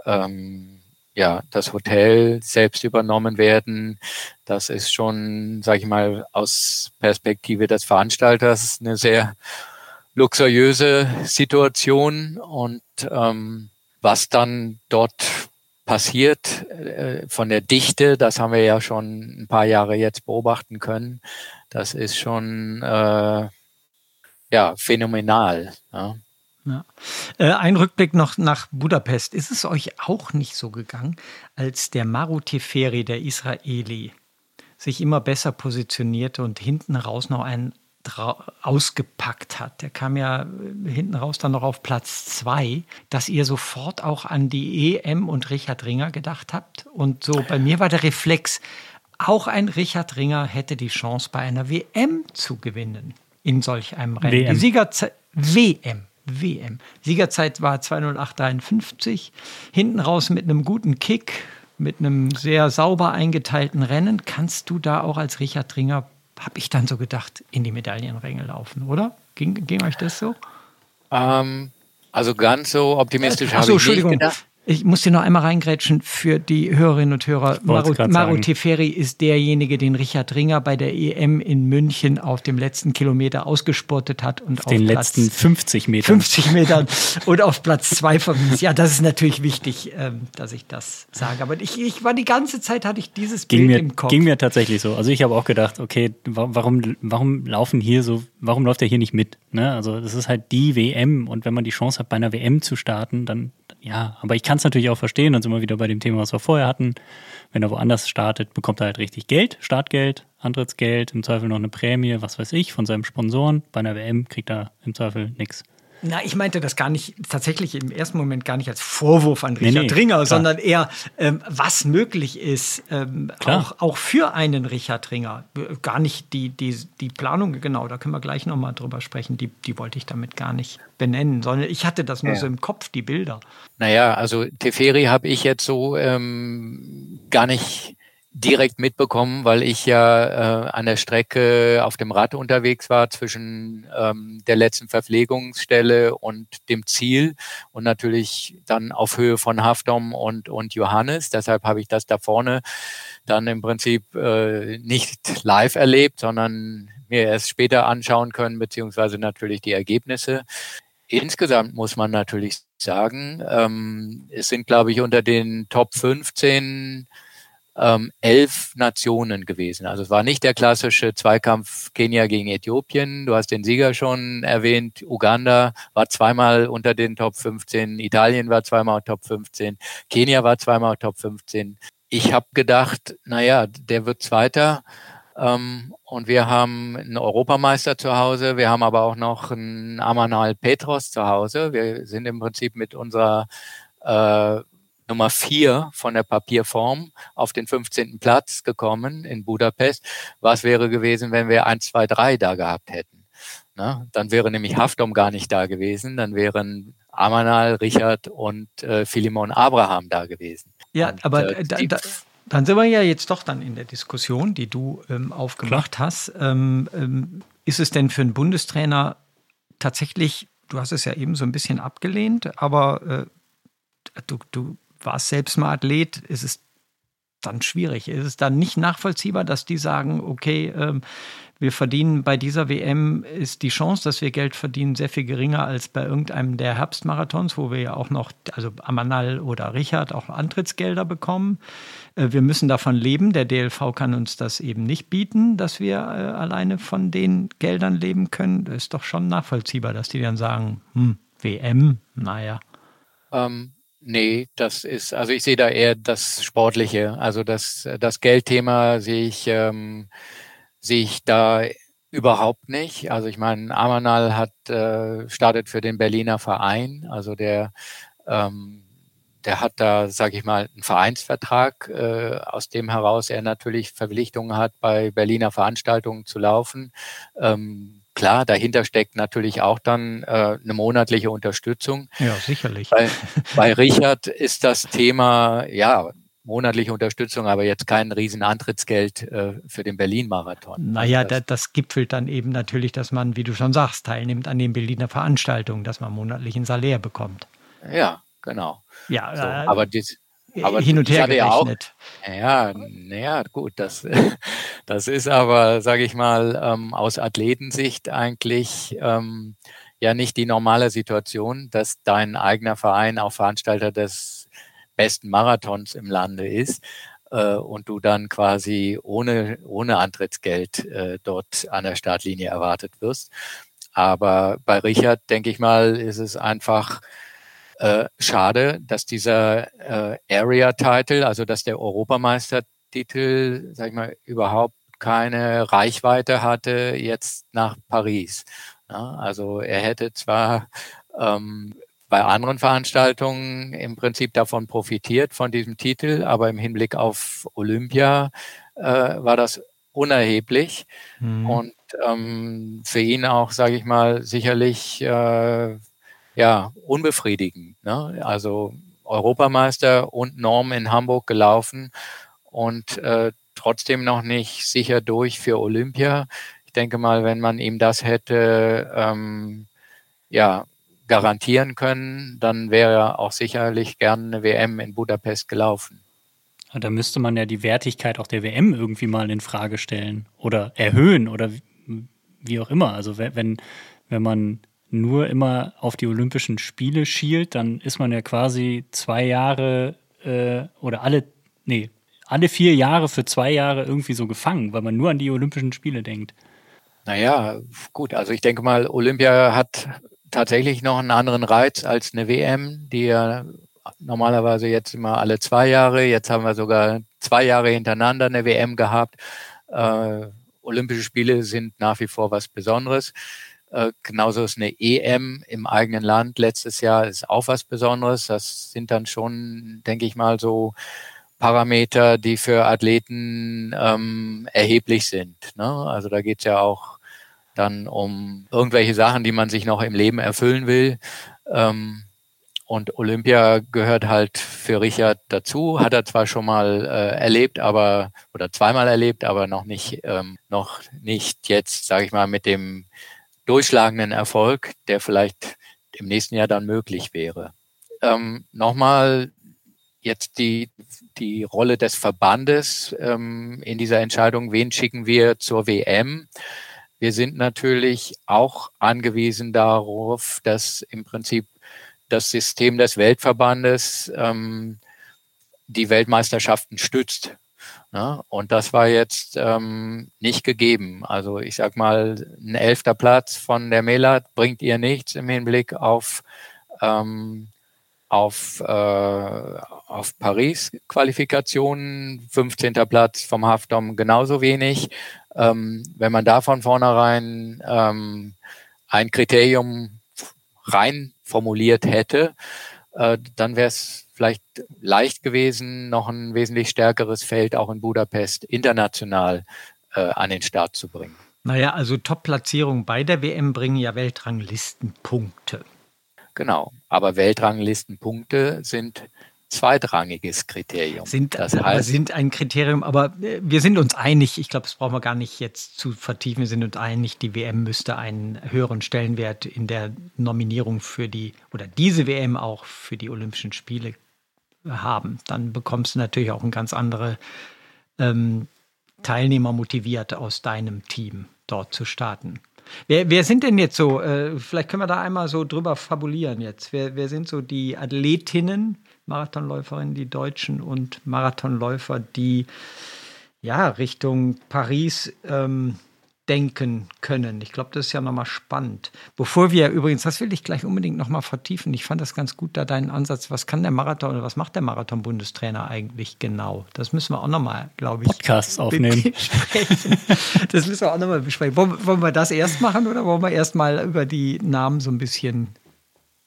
ähm, ja, das Hotel selbst übernommen werden. Das ist schon, sage ich mal, aus Perspektive des Veranstalters eine sehr luxuriöse Situation. Und ähm, was dann dort passiert äh, von der Dichte, das haben wir ja schon ein paar Jahre jetzt beobachten können. Das ist schon äh, ja phänomenal. Ja. Ja. Äh, ein Rückblick noch nach Budapest. Ist es euch auch nicht so gegangen, als der Maru Teferi, der Israeli, sich immer besser positionierte und hinten raus noch einen ausgepackt hat. Der kam ja äh, hinten raus dann noch auf Platz zwei, dass ihr sofort auch an die EM und Richard Ringer gedacht habt. Und so bei mir war der Reflex, auch ein Richard Ringer hätte die Chance bei einer WM zu gewinnen in solch einem Rennen. WM. Die Siegerzeit WM. WM. Siegerzeit war 208,53. Hinten raus mit einem guten Kick, mit einem sehr sauber eingeteilten Rennen. Kannst du da auch als Richard Tringer, habe ich dann so gedacht, in die Medaillenränge laufen, oder? Ging, ging euch das so? Ähm, also ganz so optimistisch äh, habe ich nicht gedacht. Ich muss dir noch einmal reingrätschen für die Hörerinnen und Hörer. Maru, Maru Teferi ist derjenige, den Richard Ringer bei der EM in München auf dem letzten Kilometer ausgespurtet hat und auf, auf den Platz letzten 50 Metern. 50 Metern und auf Platz zwei verwies. Ja, das ist natürlich wichtig, ähm, dass ich das sage. Aber ich, ich war die ganze Zeit, hatte ich dieses ging Bild mir, im Kopf. Ging mir tatsächlich so. Also ich habe auch gedacht, okay, warum, warum laufen hier so, warum läuft er hier nicht mit? Ne? Also das ist halt die WM und wenn man die Chance hat, bei einer WM zu starten, dann ja, aber ich kann es natürlich auch verstehen, und sind wir wieder bei dem Thema, was wir vorher hatten. Wenn er woanders startet, bekommt er halt richtig Geld, Startgeld, Antrittsgeld, im Zweifel noch eine Prämie, was weiß ich, von seinem Sponsoren. Bei einer WM kriegt er im Zweifel nichts. Na, ich meinte das gar nicht, tatsächlich im ersten Moment gar nicht als Vorwurf an Richard nee, nee, Ringer, klar. sondern eher, ähm, was möglich ist, ähm, auch, auch für einen Richard Ringer. Gar nicht die, die, die Planung, genau, da können wir gleich nochmal drüber sprechen, die, die wollte ich damit gar nicht benennen, sondern ich hatte das nur ja. so im Kopf, die Bilder. Naja, also Teferi habe ich jetzt so ähm, gar nicht direkt mitbekommen, weil ich ja äh, an der Strecke auf dem Rad unterwegs war zwischen ähm, der letzten Verpflegungsstelle und dem Ziel und natürlich dann auf Höhe von Hafdom und, und Johannes. Deshalb habe ich das da vorne dann im Prinzip äh, nicht live erlebt, sondern mir erst später anschauen können, beziehungsweise natürlich die Ergebnisse. Insgesamt muss man natürlich sagen, ähm, es sind, glaube ich, unter den Top 15 ähm, elf Nationen gewesen. Also es war nicht der klassische Zweikampf Kenia gegen Äthiopien. Du hast den Sieger schon erwähnt. Uganda war zweimal unter den Top 15. Italien war zweimal Top 15. Kenia war zweimal Top 15. Ich habe gedacht, naja, der wird Zweiter. Ähm, und wir haben einen Europameister zu Hause. Wir haben aber auch noch einen Amanal Petros zu Hause. Wir sind im Prinzip mit unserer äh, Nummer vier von der Papierform auf den 15. Platz gekommen in Budapest. Was wäre gewesen, wenn wir eins, zwei, drei da gehabt hätten? Na, dann wäre nämlich Haftom gar nicht da gewesen, dann wären Amanal, Richard und äh, Philemon Abraham da gewesen. Ja, und, aber äh, da, da, Dann sind wir ja jetzt doch dann in der Diskussion, die du ähm, aufgemacht Klar. hast. Ähm, ähm, ist es denn für einen Bundestrainer tatsächlich, du hast es ja eben so ein bisschen abgelehnt, aber äh, du, du warst selbst mal Athlet, ist es dann schwierig? Ist es dann nicht nachvollziehbar, dass die sagen, okay, ähm, wir verdienen bei dieser WM, ist die Chance, dass wir Geld verdienen, sehr viel geringer als bei irgendeinem der Herbstmarathons, wo wir ja auch noch, also Amanal oder Richard, auch Antrittsgelder bekommen. Äh, wir müssen davon leben. Der DLV kann uns das eben nicht bieten, dass wir äh, alleine von den Geldern leben können. Das ist doch schon nachvollziehbar, dass die dann sagen, hm, WM, naja. Ähm, Nee, das ist, also ich sehe da eher das Sportliche. Also das, das Geldthema sehe ich, ähm, sehe ich da überhaupt nicht. Also ich meine, Amanal hat äh, startet für den Berliner Verein, also der ähm, der hat da, sage ich mal, einen Vereinsvertrag, äh, aus dem heraus er natürlich Verpflichtungen hat, bei Berliner Veranstaltungen zu laufen. Ähm, Klar, dahinter steckt natürlich auch dann äh, eine monatliche Unterstützung. Ja, sicherlich. Bei, bei Richard ist das Thema, ja, monatliche Unterstützung, aber jetzt kein Riesenantrittsgeld äh, für den Berlin-Marathon. Naja, das, das, gipfelt dann eben natürlich, dass man, wie du schon sagst, teilnimmt an den Berliner Veranstaltungen, dass man monatlich ein Salär bekommt. Ja, genau. Ja, so, äh, aber das, aber hin und her gerechnet. Ja, naja, gut, das, das ist aber, sage ich mal, ähm, aus Athletensicht eigentlich ähm, ja nicht die normale Situation, dass dein eigener Verein auch Veranstalter des besten Marathons im Lande ist äh, und du dann quasi ohne, ohne Antrittsgeld äh, dort an der Startlinie erwartet wirst. Aber bei Richard, denke ich mal, ist es einfach äh, schade, dass dieser äh, Area-Title, also dass der Europameistertitel, sag ich mal, überhaupt keine Reichweite hatte jetzt nach Paris. Ja, also er hätte zwar ähm, bei anderen Veranstaltungen im Prinzip davon profitiert, von diesem Titel, aber im Hinblick auf Olympia äh, war das unerheblich mhm. und ähm, für ihn auch, sage ich mal, sicherlich äh, ja, unbefriedigend. Ne? Also Europameister und Norm in Hamburg gelaufen und äh, trotzdem noch nicht sicher durch für Olympia. Ich denke mal, wenn man ihm das hätte ähm, ja, garantieren können, dann wäre er auch sicherlich gerne eine WM in Budapest gelaufen. Da müsste man ja die Wertigkeit auch der WM irgendwie mal in Frage stellen oder erhöhen oder wie auch immer. Also wenn, wenn man nur immer auf die Olympischen Spiele schielt, dann ist man ja quasi zwei Jahre äh, oder alle, nee, alle vier Jahre für zwei Jahre irgendwie so gefangen, weil man nur an die Olympischen Spiele denkt. Naja, gut, also ich denke mal, Olympia hat tatsächlich noch einen anderen Reiz als eine WM, die ja normalerweise jetzt immer alle zwei Jahre, jetzt haben wir sogar zwei Jahre hintereinander eine WM gehabt. Äh, Olympische Spiele sind nach wie vor was Besonderes. Äh, genauso ist eine EM im eigenen Land letztes Jahr ist auch was Besonderes. Das sind dann schon, denke ich mal, so Parameter, die für Athleten ähm, erheblich sind. Ne? Also da geht's ja auch dann um irgendwelche Sachen, die man sich noch im Leben erfüllen will. Ähm, und Olympia gehört halt für Richard dazu. Hat er zwar schon mal äh, erlebt, aber oder zweimal erlebt, aber noch nicht ähm, noch nicht jetzt, sage ich mal, mit dem durchschlagenden Erfolg, der vielleicht im nächsten Jahr dann möglich wäre. Ähm, Nochmal jetzt die, die Rolle des Verbandes ähm, in dieser Entscheidung, wen schicken wir zur WM. Wir sind natürlich auch angewiesen darauf, dass im Prinzip das System des Weltverbandes ähm, die Weltmeisterschaften stützt. Ne? Und das war jetzt ähm, nicht gegeben. Also ich sag mal, ein elfter Platz von der Melat bringt ihr nichts im Hinblick auf ähm, auf, äh, auf Paris-Qualifikationen, 15. Platz vom Haftom genauso wenig. Ähm, wenn man da von vornherein ähm, ein Kriterium rein formuliert hätte, dann wäre es vielleicht leicht gewesen, noch ein wesentlich stärkeres Feld auch in Budapest international äh, an den Start zu bringen. Naja, also Top-Platzierungen bei der WM bringen ja Weltranglistenpunkte. Genau, aber Weltranglistenpunkte sind zweitrangiges Kriterium. Sind, das heißt, sind ein Kriterium, aber äh, wir sind uns einig, ich glaube, das brauchen wir gar nicht jetzt zu vertiefen, wir sind uns einig, die WM müsste einen höheren Stellenwert in der Nominierung für die, oder diese WM auch für die Olympischen Spiele haben. Dann bekommst du natürlich auch ein ganz andere ähm, Teilnehmer motiviert aus deinem Team dort zu starten. Wer, wer sind denn jetzt so, äh, vielleicht können wir da einmal so drüber fabulieren jetzt. Wer, wer sind so die Athletinnen, Marathonläuferinnen, die Deutschen und Marathonläufer, die ja Richtung Paris ähm, denken können. Ich glaube, das ist ja nochmal spannend. Bevor wir übrigens, das will ich gleich unbedingt nochmal vertiefen. Ich fand das ganz gut, da deinen Ansatz. Was kann der Marathon oder was macht der Marathon-Bundestrainer eigentlich genau? Das müssen wir auch nochmal, glaube ich, Podcasts aufnehmen. Besprechen. Das müssen wir auch nochmal besprechen. Wollen, wollen wir das erst machen oder wollen wir erst mal über die Namen so ein bisschen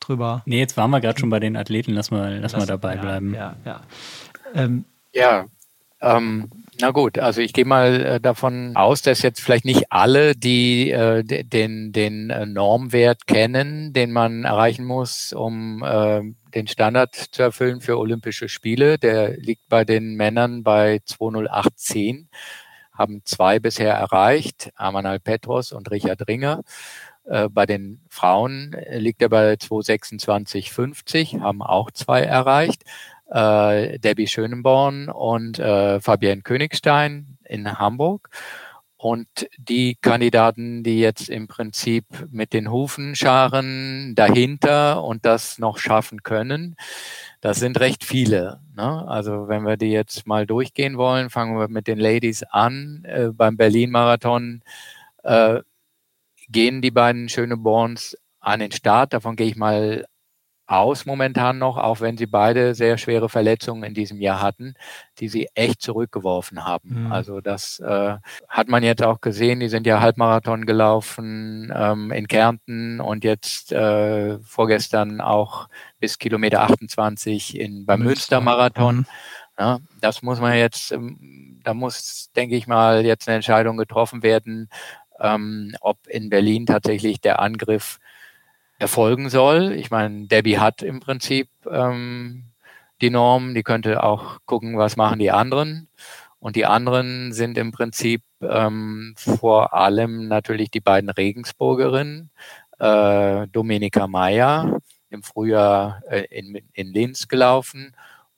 drüber? Nee, jetzt waren wir gerade schon bei den Athleten. Lass mal, lass, lass mal dabei ja, bleiben. Ja, ja. Ähm, ja ähm, na gut, also ich gehe mal äh, davon aus, dass jetzt vielleicht nicht alle, die äh, den, den äh, Normwert kennen, den man erreichen muss, um äh, den Standard zu erfüllen für Olympische Spiele. Der liegt bei den Männern bei 20810, haben zwei bisher erreicht, Amanal Petros und Richard Ringer. Äh, bei den Frauen liegt er bei 226,50, haben auch zwei erreicht äh, Debbie Schönenborn und äh, Fabienne Königstein in Hamburg. Und die Kandidaten, die jetzt im Prinzip mit den Hufenscharen dahinter und das noch schaffen können, das sind recht viele. Ne? Also wenn wir die jetzt mal durchgehen wollen, fangen wir mit den Ladies an. Äh, beim Berlin-Marathon äh, gehen die beiden Schöneborns an den Start. Davon gehe ich mal aus momentan noch, auch wenn sie beide sehr schwere Verletzungen in diesem Jahr hatten, die sie echt zurückgeworfen haben. Mhm. Also das äh, hat man jetzt auch gesehen. Die sind ja Halbmarathon gelaufen ähm, in Kärnten und jetzt äh, vorgestern auch bis Kilometer 28 in, beim Münstermarathon. Mhm. Ja, das muss man jetzt, ähm, da muss, denke ich mal, jetzt eine Entscheidung getroffen werden, ähm, ob in Berlin tatsächlich der Angriff erfolgen soll. Ich meine, Debbie hat im Prinzip ähm, die Norm, die könnte auch gucken, was machen die anderen. Und die anderen sind im Prinzip ähm, vor allem natürlich die beiden Regensburgerinnen, äh, Dominika Meyer im Frühjahr äh, in, in Linz gelaufen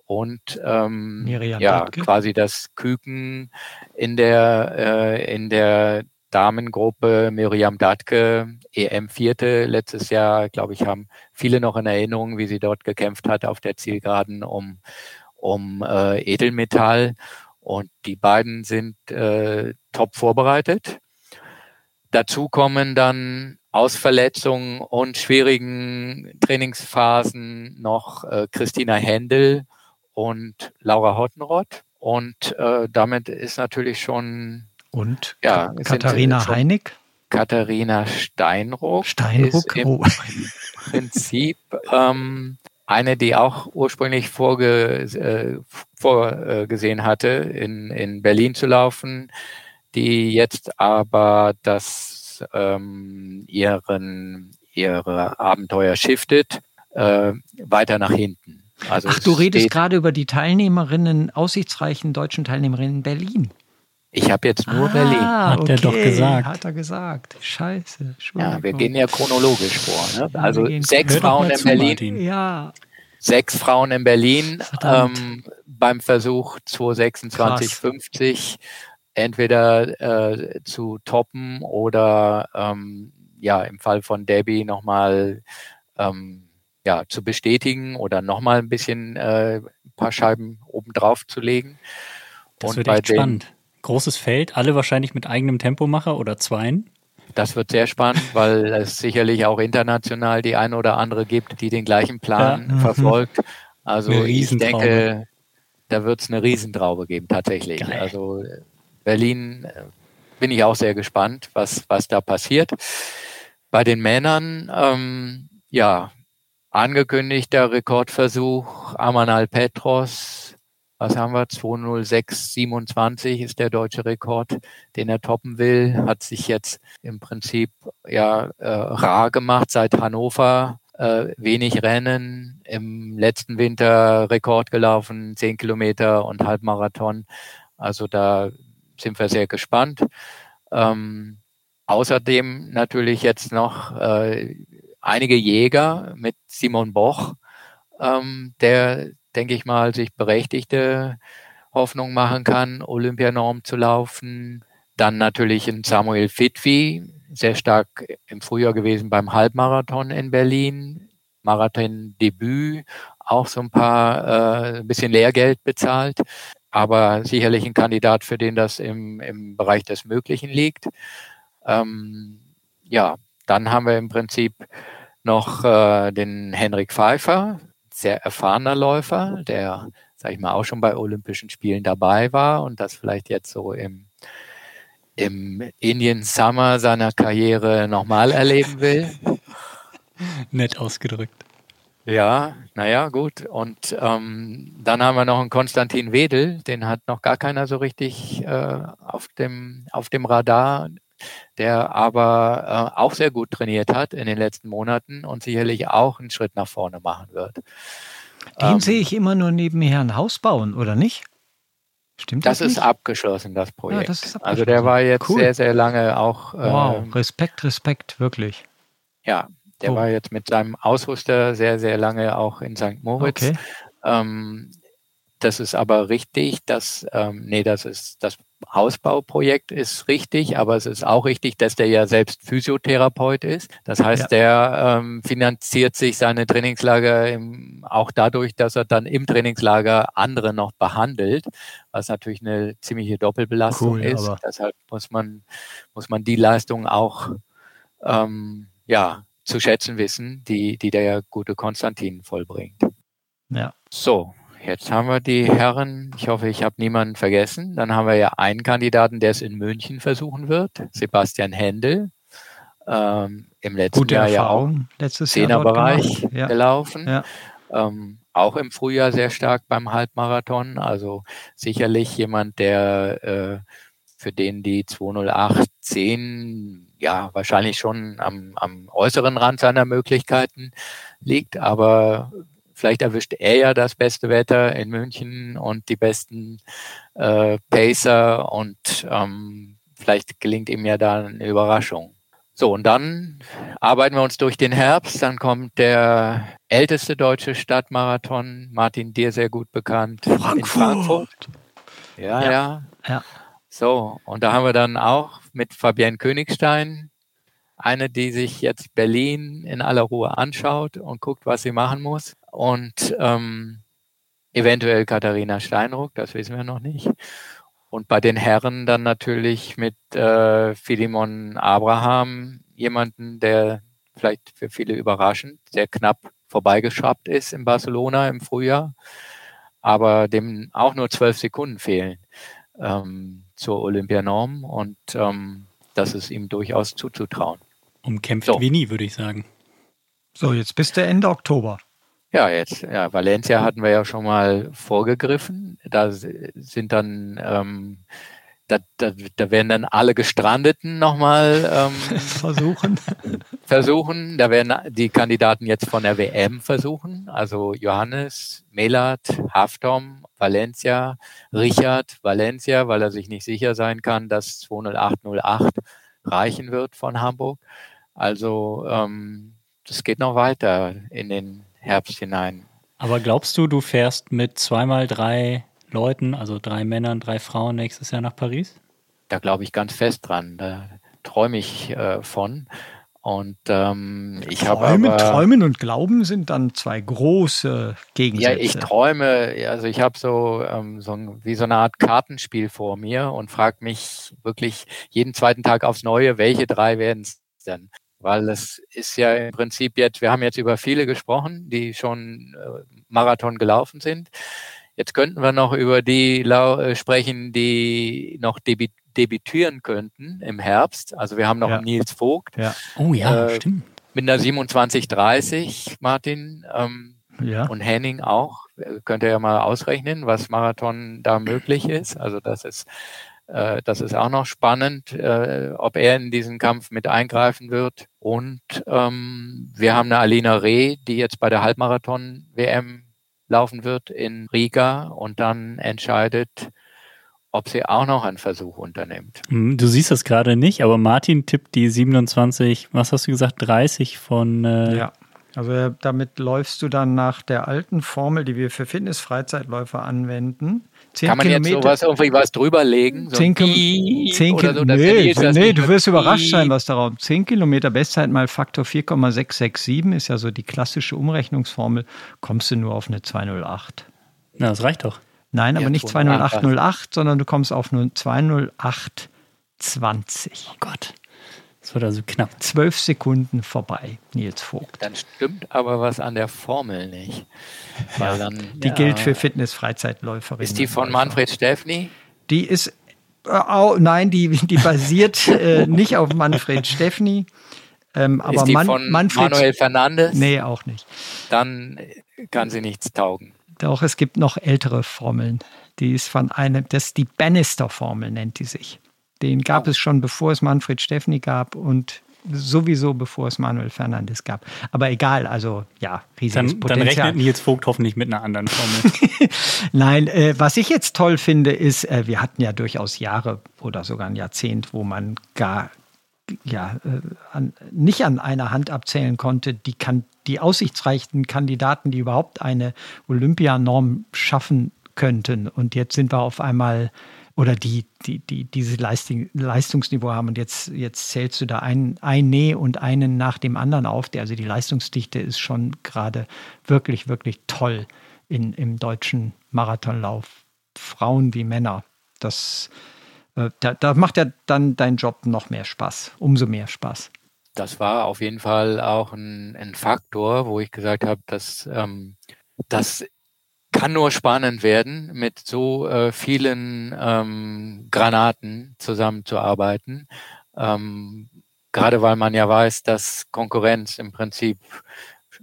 und ähm, ja quasi das Küken in der äh, in der Damengruppe Miriam Datke, EM Vierte letztes Jahr, glaube ich, haben viele noch in Erinnerung, wie sie dort gekämpft hat auf der Zielgeraden um, um äh, Edelmetall. Und die beiden sind äh, top vorbereitet. Dazu kommen dann aus Verletzungen und schwierigen Trainingsphasen noch äh, Christina Händel und Laura Hottenrott. Und äh, damit ist natürlich schon und ja, Katharina Heinig? Katharina Steinruck. Steinruck, ist im oh. Prinzip ähm, eine, die auch ursprünglich vorge, äh, vorgesehen hatte, in, in Berlin zu laufen, die jetzt aber das ähm, ihren ihre Abenteuer shiftet äh, weiter nach hinten. Also Ach, du redest gerade über die Teilnehmerinnen, aussichtsreichen deutschen Teilnehmerinnen in Berlin. Ich habe jetzt nur ah, Berlin. Hat okay. er doch gesagt. Hat er gesagt. Scheiße. Ja, wir gehen ja chronologisch vor. Ne? Also sechs Frauen in Berlin. Martin. Ja. Sechs Frauen in Berlin ähm, beim Versuch 226,50 entweder äh, zu toppen oder ähm, ja im Fall von Debbie nochmal ähm, ja, zu bestätigen oder nochmal ein bisschen äh, ein paar Scheiben obendrauf zu legen. Das Und wird bei echt den, spannend. Großes Feld, alle wahrscheinlich mit eigenem Tempomacher oder zweien. Das wird sehr spannend, weil es sicherlich auch international die eine oder andere gibt, die den gleichen Plan ja. Mhm. verfolgt. Also ich denke, da wird es eine Riesentraube geben tatsächlich. Geil. Also Berlin äh, bin ich auch sehr gespannt, was, was da passiert. Bei den Männern, ähm, ja, angekündigter Rekordversuch Amanal Petros was haben wir? 206,27 ist der deutsche Rekord, den er toppen will. Hat sich jetzt im Prinzip ja äh, rar gemacht seit Hannover äh, wenig Rennen. Im letzten Winter Rekord gelaufen, 10 Kilometer und Halbmarathon. Also da sind wir sehr gespannt. Ähm, außerdem natürlich jetzt noch äh, einige Jäger mit Simon Boch, ähm, der, denke ich mal, sich berechtigte Hoffnung machen kann, Olympianorm zu laufen. Dann natürlich ein Samuel Fitwi, sehr stark im Frühjahr gewesen beim Halbmarathon in Berlin. Marathon-Debüt, auch so ein paar, äh, ein bisschen Lehrgeld bezahlt, aber sicherlich ein Kandidat, für den das im, im Bereich des Möglichen liegt. Ähm, ja, dann haben wir im Prinzip noch äh, den Henrik Pfeiffer, sehr erfahrener Läufer, der, sag ich mal, auch schon bei Olympischen Spielen dabei war und das vielleicht jetzt so im, im Indian Summer seiner Karriere nochmal erleben will. Nett ausgedrückt. Ja, naja, gut. Und ähm, dann haben wir noch einen Konstantin Wedel, den hat noch gar keiner so richtig äh, auf, dem, auf dem Radar der aber äh, auch sehr gut trainiert hat in den letzten Monaten und sicherlich auch einen Schritt nach vorne machen wird. Den ähm, sehe ich immer nur nebenher ein Haus bauen, oder nicht? Stimmt das? Das ist abgeschlossen, das Projekt. Ja, das abgeschlossen. Also der war jetzt cool. sehr, sehr lange auch. Wow, ähm, Respekt, Respekt, wirklich. Ja, der oh. war jetzt mit seinem Ausrüster sehr, sehr lange auch in St. Moritz. Okay. Ähm, das ist aber richtig, dass, ähm, nee, das ist das Hausbauprojekt ist richtig, aber es ist auch richtig, dass der ja selbst Physiotherapeut ist. Das heißt, ja. der ähm, finanziert sich seine Trainingslager im, auch dadurch, dass er dann im Trainingslager andere noch behandelt, was natürlich eine ziemliche Doppelbelastung cool, ist. Deshalb muss man, muss man die Leistung auch ähm, ja, zu schätzen wissen, die, die der gute Konstantin vollbringt. Ja. So, Jetzt haben wir die Herren, ich hoffe, ich habe niemanden vergessen. Dann haben wir ja einen Kandidaten, der es in München versuchen wird, Sebastian Händel. Ähm, Im letzten Gute Jahr Erfahrung, ja auch Zehnerbereich ja. gelaufen. Ja. Ähm, auch im Frühjahr sehr stark beim Halbmarathon. Also sicherlich jemand, der äh, für den die 20810 ja wahrscheinlich schon am, am äußeren Rand seiner Möglichkeiten liegt, aber Vielleicht erwischt er ja das beste Wetter in München und die besten äh, Pacer und ähm, vielleicht gelingt ihm ja da eine Überraschung. So, und dann arbeiten wir uns durch den Herbst. Dann kommt der älteste deutsche Stadtmarathon, Martin, dir sehr gut bekannt, Frankfurt. in Frankfurt. Ja, ja, ja, ja. So, und da haben wir dann auch mit Fabienne Königstein eine, die sich jetzt Berlin in aller Ruhe anschaut und guckt, was sie machen muss. Und ähm, eventuell Katharina Steinruck, das wissen wir noch nicht. Und bei den Herren dann natürlich mit äh, Philemon Abraham, jemanden, der vielleicht für viele überraschend sehr knapp vorbeigeschraubt ist in Barcelona im Frühjahr, aber dem auch nur zwölf Sekunden fehlen ähm, zur Olympianorm und ähm, das ist ihm durchaus zuzutrauen. Umkämpft so. wie nie, würde ich sagen. So, jetzt bist du Ende Oktober. Ja, jetzt, ja, Valencia hatten wir ja schon mal vorgegriffen. Da sind dann, ähm, da, da, da werden dann alle Gestrandeten nochmal ähm, versuchen. versuchen. Da werden die Kandidaten jetzt von der WM versuchen. Also Johannes, Melat, Haftom, Valencia, Richard, Valencia, weil er sich nicht sicher sein kann, dass 20808 reichen wird von Hamburg. Also ähm, das geht noch weiter in den Herbst hinein. Aber glaubst du, du fährst mit zweimal drei Leuten, also drei Männern, drei Frauen nächstes Jahr nach Paris? Da glaube ich ganz fest dran. Da träume ich äh, von. Und ähm, ich habe aber, Träumen und Glauben sind dann zwei große Gegensätze. Ja, ich träume, also ich habe so, ähm, so ein, wie so eine Art Kartenspiel vor mir und frage mich wirklich jeden zweiten Tag aufs Neue, welche drei werden es denn? Weil es ist ja im Prinzip jetzt, wir haben jetzt über viele gesprochen, die schon äh, Marathon gelaufen sind. Jetzt könnten wir noch über die äh, sprechen, die noch debüt debütieren könnten im Herbst. Also wir haben noch ja. Nils Vogt. Ja. Oh ja, äh, stimmt. Mit einer 27,30 Martin ähm, ja. und Henning auch. Könnt ihr ja mal ausrechnen, was Marathon da möglich ist. Also das ist das ist auch noch spannend, äh, ob er in diesen Kampf mit eingreifen wird. Und ähm, wir haben eine Alina Reh, die jetzt bei der Halbmarathon-WM laufen wird in Riga und dann entscheidet, ob sie auch noch einen Versuch unternimmt. Hm, du siehst das gerade nicht, aber Martin tippt die 27, was hast du gesagt, 30 von. Äh ja. Also damit läufst du dann nach der alten Formel, die wir für Fitness-Freizeitläufer anwenden. Kann man Kilometer, jetzt sowas irgendwie was drüberlegen? So 10, 10 Kil so, nee, nee du wirst überrascht sein, was darauf. 10 Kilometer Bestzeit mal Faktor 4,667 ist ja so die klassische Umrechnungsformel. Kommst du nur auf eine 208. Na, das reicht doch. Nein, aber nicht 20808, sondern du kommst auf nur 20820. Oh Gott. Das wird also knapp. Zwölf Sekunden vorbei, Nils Vogt. Dann stimmt aber was an der Formel nicht. Weil dann, die ja, gilt für Fitness-Freizeitläuferinnen. Ist die von Manfred Steffni? Die ist, oh, nein, die, die basiert äh, nicht auf Manfred Steffni. Ähm, aber ist die Man von Manfred, Manuel Fernandes? Nee, auch nicht. Dann kann sie nichts taugen. Doch, es gibt noch ältere Formeln. Die ist von einem, das ist die Bannister-Formel, nennt die sich. Den gab es schon, bevor es Manfred Steffni gab und sowieso bevor es Manuel Fernandes gab. Aber egal, also ja, riesiges dann, Potenzial. Dann rechnet Nils Vogt hoffentlich mit einer anderen Formel. Nein, äh, was ich jetzt toll finde, ist, äh, wir hatten ja durchaus Jahre oder sogar ein Jahrzehnt, wo man gar ja, äh, an, nicht an einer Hand abzählen konnte, die, kann, die aussichtsreichen Kandidaten, die überhaupt eine Olympianorm schaffen könnten. Und jetzt sind wir auf einmal oder die, die, die diese Leistung, Leistungsniveau haben. Und jetzt, jetzt zählst du da ein, ein Nee und einen nach dem anderen auf. Der, also die Leistungsdichte ist schon gerade wirklich, wirklich toll in, im deutschen Marathonlauf. Frauen wie Männer. Das, äh, da, da macht ja dann dein Job noch mehr Spaß, umso mehr Spaß. Das war auf jeden Fall auch ein, ein Faktor, wo ich gesagt habe, dass ähm, das kann nur spannend werden, mit so äh, vielen ähm, Granaten zusammenzuarbeiten. Ähm, gerade weil man ja weiß, dass Konkurrenz im Prinzip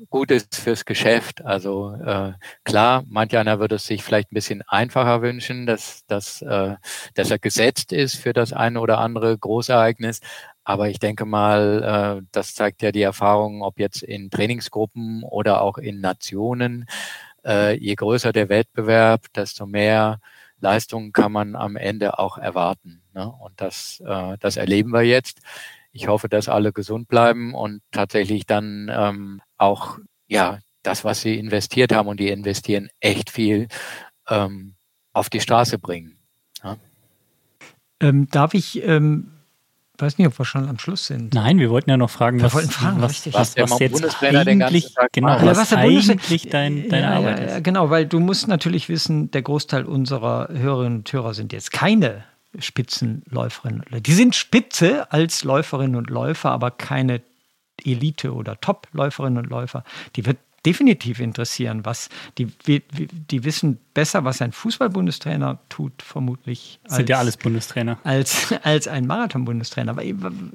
gut ist fürs Geschäft. Also äh, klar, manch einer würde es sich vielleicht ein bisschen einfacher wünschen, dass, dass, äh, dass er gesetzt ist für das eine oder andere Großereignis. Aber ich denke mal, äh, das zeigt ja die Erfahrung, ob jetzt in Trainingsgruppen oder auch in Nationen äh, je größer der Wettbewerb, desto mehr Leistung kann man am Ende auch erwarten. Ne? Und das, äh, das erleben wir jetzt. Ich hoffe, dass alle gesund bleiben und tatsächlich dann ähm, auch ja das, was sie investiert haben und die investieren echt viel, ähm, auf die Straße bringen. Ja? Ähm, darf ich ähm, ich weiß nicht, ob wir schon am Schluss sind. Nein, wir wollten ja noch fragen, wir was, fragen, was, was, was, was jetzt eigentlich, genau, ja, was eigentlich dein, deine ja, Arbeit ist. Genau, weil du musst natürlich wissen, der Großteil unserer Hörerinnen und Hörer sind jetzt keine Spitzenläuferinnen. Die sind Spitze als Läuferinnen und Läufer, aber keine Elite- oder Top-Läuferinnen und Läufer. Die wird definitiv interessieren, was die, die wissen besser, was ein Fußball-Bundestrainer tut, vermutlich. Das sind ja alles Bundestrainer. Als, als ein Marathon-Bundestrainer. Aber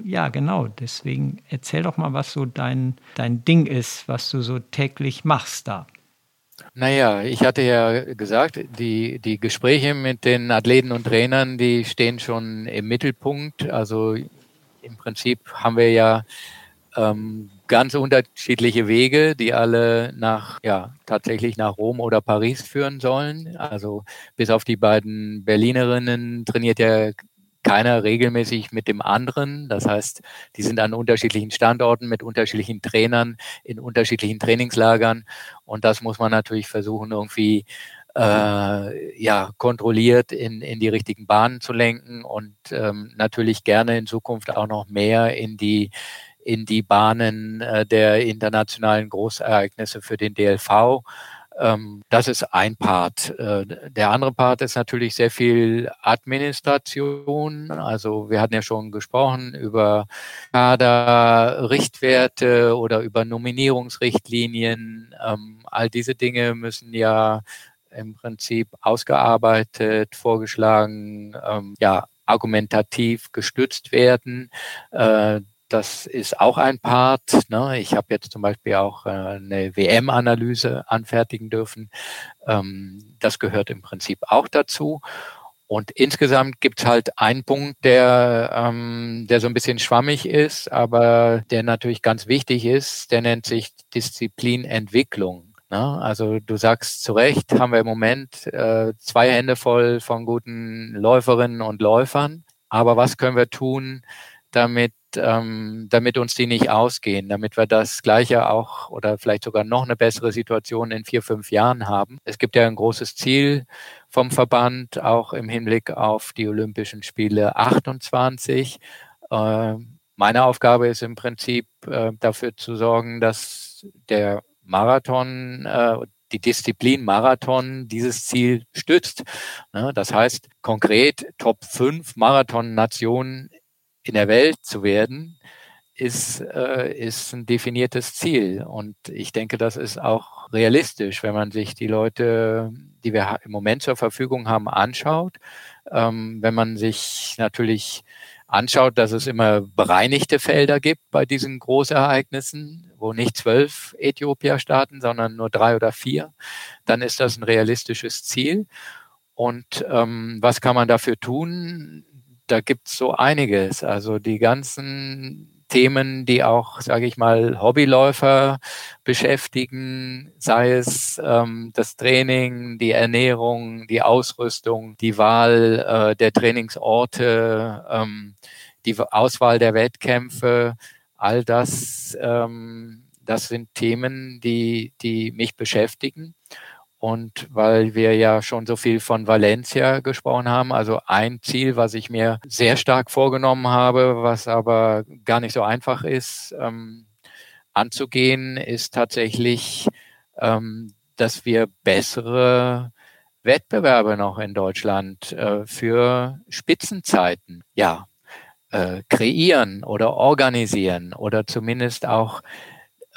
ja, genau. Deswegen erzähl doch mal, was so dein, dein Ding ist, was du so täglich machst da. Naja, ich hatte ja gesagt, die, die Gespräche mit den Athleten und Trainern, die stehen schon im Mittelpunkt. Also im Prinzip haben wir ja ähm, ganz unterschiedliche Wege, die alle nach, ja, tatsächlich nach Rom oder Paris führen sollen. Also bis auf die beiden Berlinerinnen trainiert ja keiner regelmäßig mit dem anderen. Das heißt, die sind an unterschiedlichen Standorten mit unterschiedlichen Trainern in unterschiedlichen Trainingslagern. Und das muss man natürlich versuchen, irgendwie äh, ja, kontrolliert in, in die richtigen Bahnen zu lenken und ähm, natürlich gerne in Zukunft auch noch mehr in die in die Bahnen äh, der internationalen Großereignisse für den DLV. Ähm, das ist ein Part. Äh, der andere Part ist natürlich sehr viel Administration. Also wir hatten ja schon gesprochen über Kader-Richtwerte oder über Nominierungsrichtlinien. Ähm, all diese Dinge müssen ja im Prinzip ausgearbeitet, vorgeschlagen, ähm, ja, argumentativ gestützt werden. Das ist auch ein Part. Ne? Ich habe jetzt zum Beispiel auch äh, eine WM-Analyse anfertigen dürfen. Ähm, das gehört im Prinzip auch dazu. Und insgesamt gibt's halt einen Punkt, der, ähm, der so ein bisschen schwammig ist, aber der natürlich ganz wichtig ist. Der nennt sich Disziplinentwicklung. Ne? Also du sagst zu Recht, haben wir im Moment äh, zwei Hände voll von guten Läuferinnen und Läufern. Aber was können wir tun, damit ähm, damit uns die nicht ausgehen, damit wir das Gleiche auch oder vielleicht sogar noch eine bessere Situation in vier, fünf Jahren haben. Es gibt ja ein großes Ziel vom Verband, auch im Hinblick auf die Olympischen Spiele 28. Äh, meine Aufgabe ist im Prinzip äh, dafür zu sorgen, dass der Marathon, äh, die Disziplin Marathon dieses Ziel stützt. Ne, das heißt konkret Top 5 Marathon-Nationen in der Welt zu werden, ist, äh, ist ein definiertes Ziel. Und ich denke, das ist auch realistisch, wenn man sich die Leute, die wir im Moment zur Verfügung haben, anschaut. Ähm, wenn man sich natürlich anschaut, dass es immer bereinigte Felder gibt bei diesen Großereignissen, wo nicht zwölf Äthiopier starten, sondern nur drei oder vier, dann ist das ein realistisches Ziel. Und ähm, was kann man dafür tun? Da gibt's so einiges. Also die ganzen Themen, die auch, sage ich mal, Hobbyläufer beschäftigen, sei es ähm, das Training, die Ernährung, die Ausrüstung, die Wahl äh, der Trainingsorte, ähm, die Auswahl der Wettkämpfe, all das, ähm, das sind Themen, die, die mich beschäftigen. Und weil wir ja schon so viel von Valencia gesprochen haben, also ein Ziel, was ich mir sehr stark vorgenommen habe, was aber gar nicht so einfach ist ähm, anzugehen, ist tatsächlich, ähm, dass wir bessere Wettbewerbe noch in Deutschland äh, für Spitzenzeiten, ja, äh, kreieren oder organisieren oder zumindest auch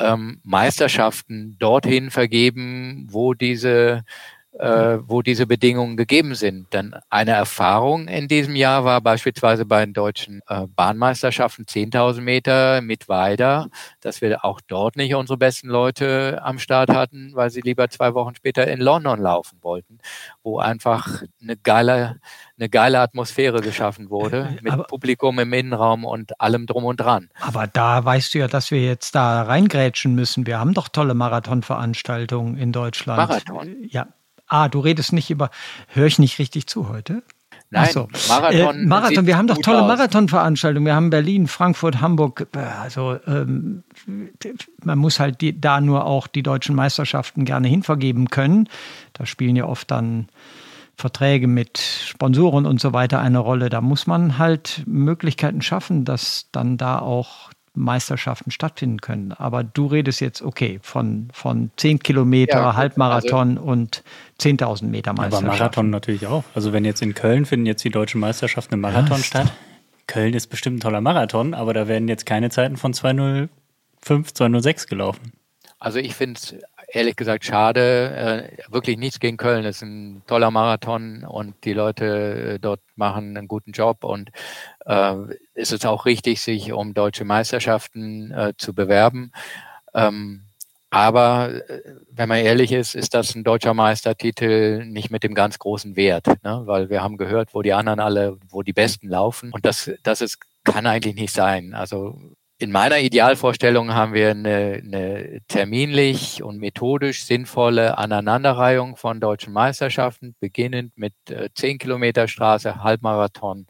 ähm, Meisterschaften dorthin vergeben, wo diese äh, wo diese Bedingungen gegeben sind. Denn eine Erfahrung in diesem Jahr war beispielsweise bei den deutschen äh, Bahnmeisterschaften 10.000 Meter mit Weider, dass wir auch dort nicht unsere besten Leute am Start hatten, weil sie lieber zwei Wochen später in London laufen wollten, wo einfach eine geile, eine geile Atmosphäre geschaffen wurde mit aber, Publikum im Innenraum und allem drum und dran. Aber da weißt du ja, dass wir jetzt da reingrätschen müssen. Wir haben doch tolle Marathonveranstaltungen in Deutschland. Marathon? Ja, Ah, du redest nicht über, höre ich nicht richtig zu heute? Nein, so. Marathon. Äh, Marathon. Wir haben doch tolle Marathonveranstaltungen. Wir haben Berlin, Frankfurt, Hamburg. Äh, also ähm, man muss halt die, da nur auch die deutschen Meisterschaften gerne hinvergeben können. Da spielen ja oft dann Verträge mit Sponsoren und so weiter eine Rolle. Da muss man halt Möglichkeiten schaffen, dass dann da auch Meisterschaften stattfinden können. Aber du redest jetzt, okay, von, von 10 Kilometer, ja, Halbmarathon also, und 10.000 Meter Meisterschaften. Aber Marathon natürlich auch. Also wenn jetzt in Köln finden jetzt die deutschen Meisterschaften im Marathon ja, statt. Köln ist bestimmt ein toller Marathon, aber da werden jetzt keine Zeiten von 205, 206 gelaufen. Also ich finde es ehrlich gesagt schade. Äh, wirklich nichts gegen Köln. Es ist ein toller Marathon und die Leute äh, dort machen einen guten Job und äh, ist es auch richtig, sich um deutsche Meisterschaften äh, zu bewerben. Ähm, aber äh, wenn man ehrlich ist, ist das ein deutscher Meistertitel nicht mit dem ganz großen Wert, ne? weil wir haben gehört, wo die anderen alle, wo die Besten laufen. Und das, das ist, kann eigentlich nicht sein. Also in meiner Idealvorstellung haben wir eine, eine terminlich und methodisch sinnvolle Aneinanderreihung von deutschen Meisterschaften, beginnend mit äh, 10 Kilometer Straße, Halbmarathon,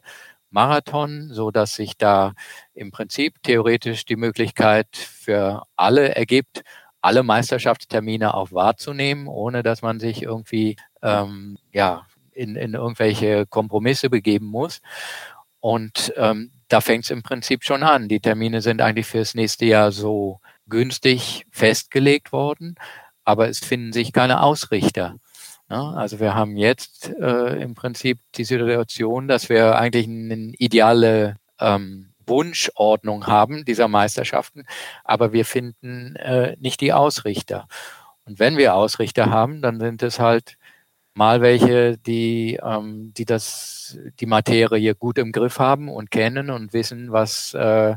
Marathon, so dass sich da im Prinzip theoretisch die Möglichkeit für alle ergibt, alle Meisterschaftstermine auch wahrzunehmen, ohne dass man sich irgendwie ähm, ja in, in irgendwelche Kompromisse begeben muss. Und ähm, da fängt es im Prinzip schon an. Die Termine sind eigentlich fürs nächste Jahr so günstig festgelegt worden, aber es finden sich keine Ausrichter. Ja, also wir haben jetzt äh, im Prinzip die Situation, dass wir eigentlich eine ideale ähm, Wunschordnung haben dieser Meisterschaften, aber wir finden äh, nicht die Ausrichter. Und wenn wir Ausrichter haben, dann sind es halt mal welche, die, ähm, die das, die Materie gut im Griff haben und kennen und wissen, was äh,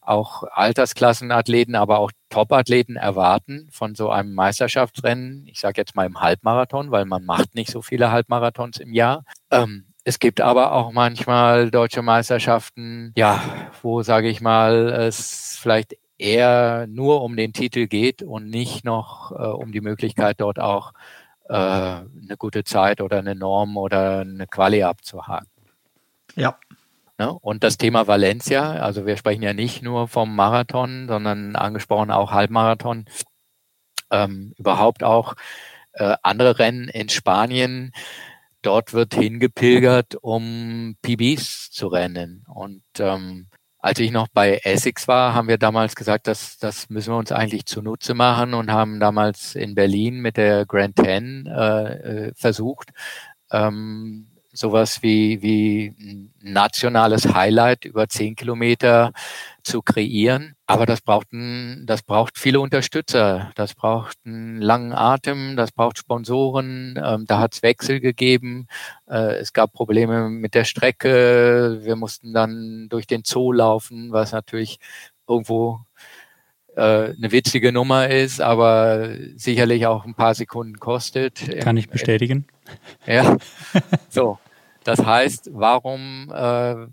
auch Altersklassenathleten, aber auch Topathleten erwarten von so einem Meisterschaftsrennen. Ich sage jetzt mal im Halbmarathon, weil man macht nicht so viele Halbmarathons im Jahr. Ähm, Es gibt aber auch manchmal deutsche Meisterschaften, ja, wo, sage ich mal, es vielleicht eher nur um den Titel geht und nicht noch äh, um die Möglichkeit, dort auch äh, eine gute Zeit oder eine Norm oder eine Quali abzuhaken. Ja. Ne? Und das Thema Valencia, also wir sprechen ja nicht nur vom Marathon, sondern angesprochen auch Halbmarathon, ähm, überhaupt auch äh, andere Rennen in Spanien. Dort wird hingepilgert, um PBs zu rennen. Und ähm, als ich noch bei Essex war, haben wir damals gesagt, dass das müssen wir uns eigentlich zunutze machen und haben damals in Berlin mit der Grand Ten äh, äh versucht, ähm, sowas wie, wie ein nationales Highlight über zehn Kilometer zu kreieren. Aber das braucht, ein, das braucht viele Unterstützer. Das braucht einen langen Atem, das braucht Sponsoren. Ähm, da hat es Wechsel gegeben. Äh, es gab Probleme mit der Strecke. Wir mussten dann durch den Zoo laufen, was natürlich irgendwo äh, eine witzige Nummer ist, aber sicherlich auch ein paar Sekunden kostet. Kann ich bestätigen. Ja, so. Das heißt, warum äh,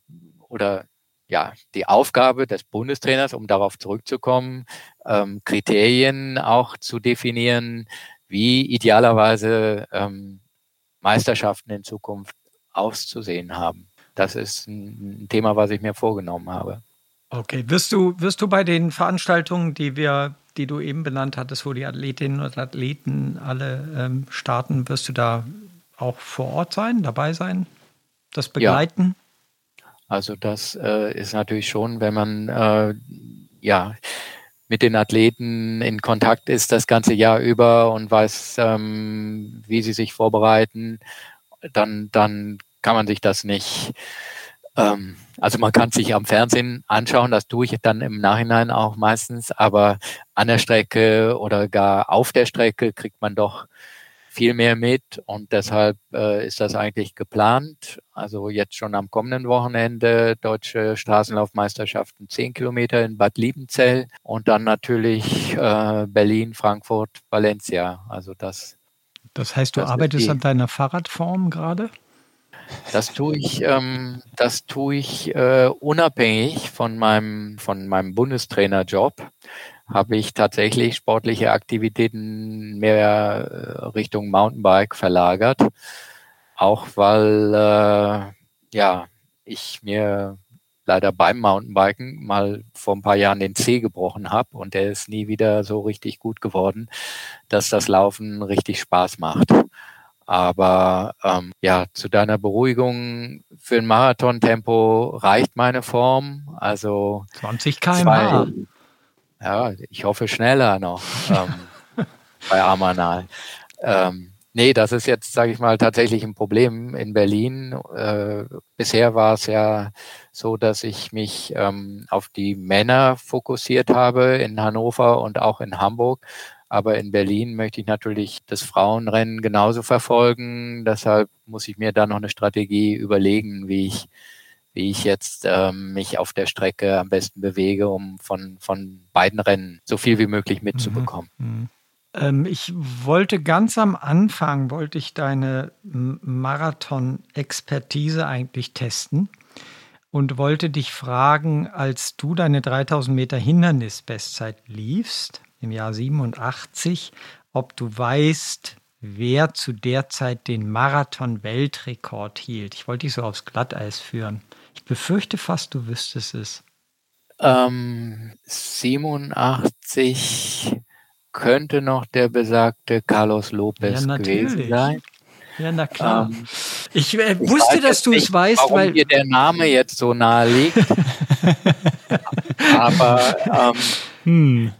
oder ja, die Aufgabe des Bundestrainers, um darauf zurückzukommen, ähm, Kriterien auch zu definieren, wie idealerweise ähm, Meisterschaften in Zukunft auszusehen haben. Das ist ein, Thema, was ich mir vorgenommen habe. Okay, wirst du, wirst du bei den Veranstaltungen, die wir, die du eben benannt hattest, wo die Athletinnen und Athleten alle ähm, starten, wirst du da auch vor Ort sein, dabei sein? Das begleiten? Ja. Also das äh, ist natürlich schon, wenn man äh, ja mit den Athleten in Kontakt ist das ganze Jahr über und weiß, ähm, wie sie sich vorbereiten, dann, dann kann man sich das nicht, ähm, also man kann sich am Fernsehen anschauen, das tue ich dann im Nachhinein auch meistens, aber an der Strecke oder gar auf der Strecke kriegt man doch viel mehr mit und deshalb äh, ist das eigentlich geplant. Also jetzt schon am kommenden Wochenende deutsche Straßenlaufmeisterschaften 10 Kilometer in Bad Liebenzell und dann natürlich äh, Berlin, Frankfurt, Valencia. Also das. Das heißt, du das arbeitest an deiner Fahrradform gerade? Das tue ich, ähm, das tue ich äh, unabhängig von meinem von meinem Bundestrainerjob habe ich tatsächlich sportliche Aktivitäten mehr äh, Richtung Mountainbike verlagert. Auch weil äh, ja ich mir leider beim Mountainbiken mal vor ein paar Jahren den Zeh gebrochen habe und der ist nie wieder so richtig gut geworden, dass das Laufen richtig Spaß macht. Aber ähm, ja, zu deiner Beruhigung für ein Marathontempo reicht meine Form. Also 20 km/h. Ja, ich hoffe schneller noch ähm, bei Amanal. Ähm, nee, das ist jetzt, sage ich mal, tatsächlich ein Problem in Berlin. Äh, bisher war es ja so, dass ich mich ähm, auf die Männer fokussiert habe in Hannover und auch in Hamburg. Aber in Berlin möchte ich natürlich das Frauenrennen genauso verfolgen. Deshalb muss ich mir da noch eine Strategie überlegen, wie ich wie ich jetzt ähm, mich auf der Strecke am besten bewege, um von, von beiden Rennen so viel wie möglich mitzubekommen. Mhm. Mhm. Ähm, ich wollte ganz am Anfang, wollte ich deine Marathon-Expertise eigentlich testen und wollte dich fragen, als du deine 3000 Meter Hindernis-Bestzeit liefst, im Jahr 87, ob du weißt, wer zu der Zeit den Marathon-Weltrekord hielt. Ich wollte dich so aufs Glatteis führen. Ich befürchte fast, du wüsstest es. Ähm, 87 könnte noch der besagte Carlos Lopez ja, gewesen sein. Ja, na klar. Ähm, ich äh, wusste, ich dass du es weißt, warum weil dir der Name jetzt so nahe liegt. Aber ähm, hm.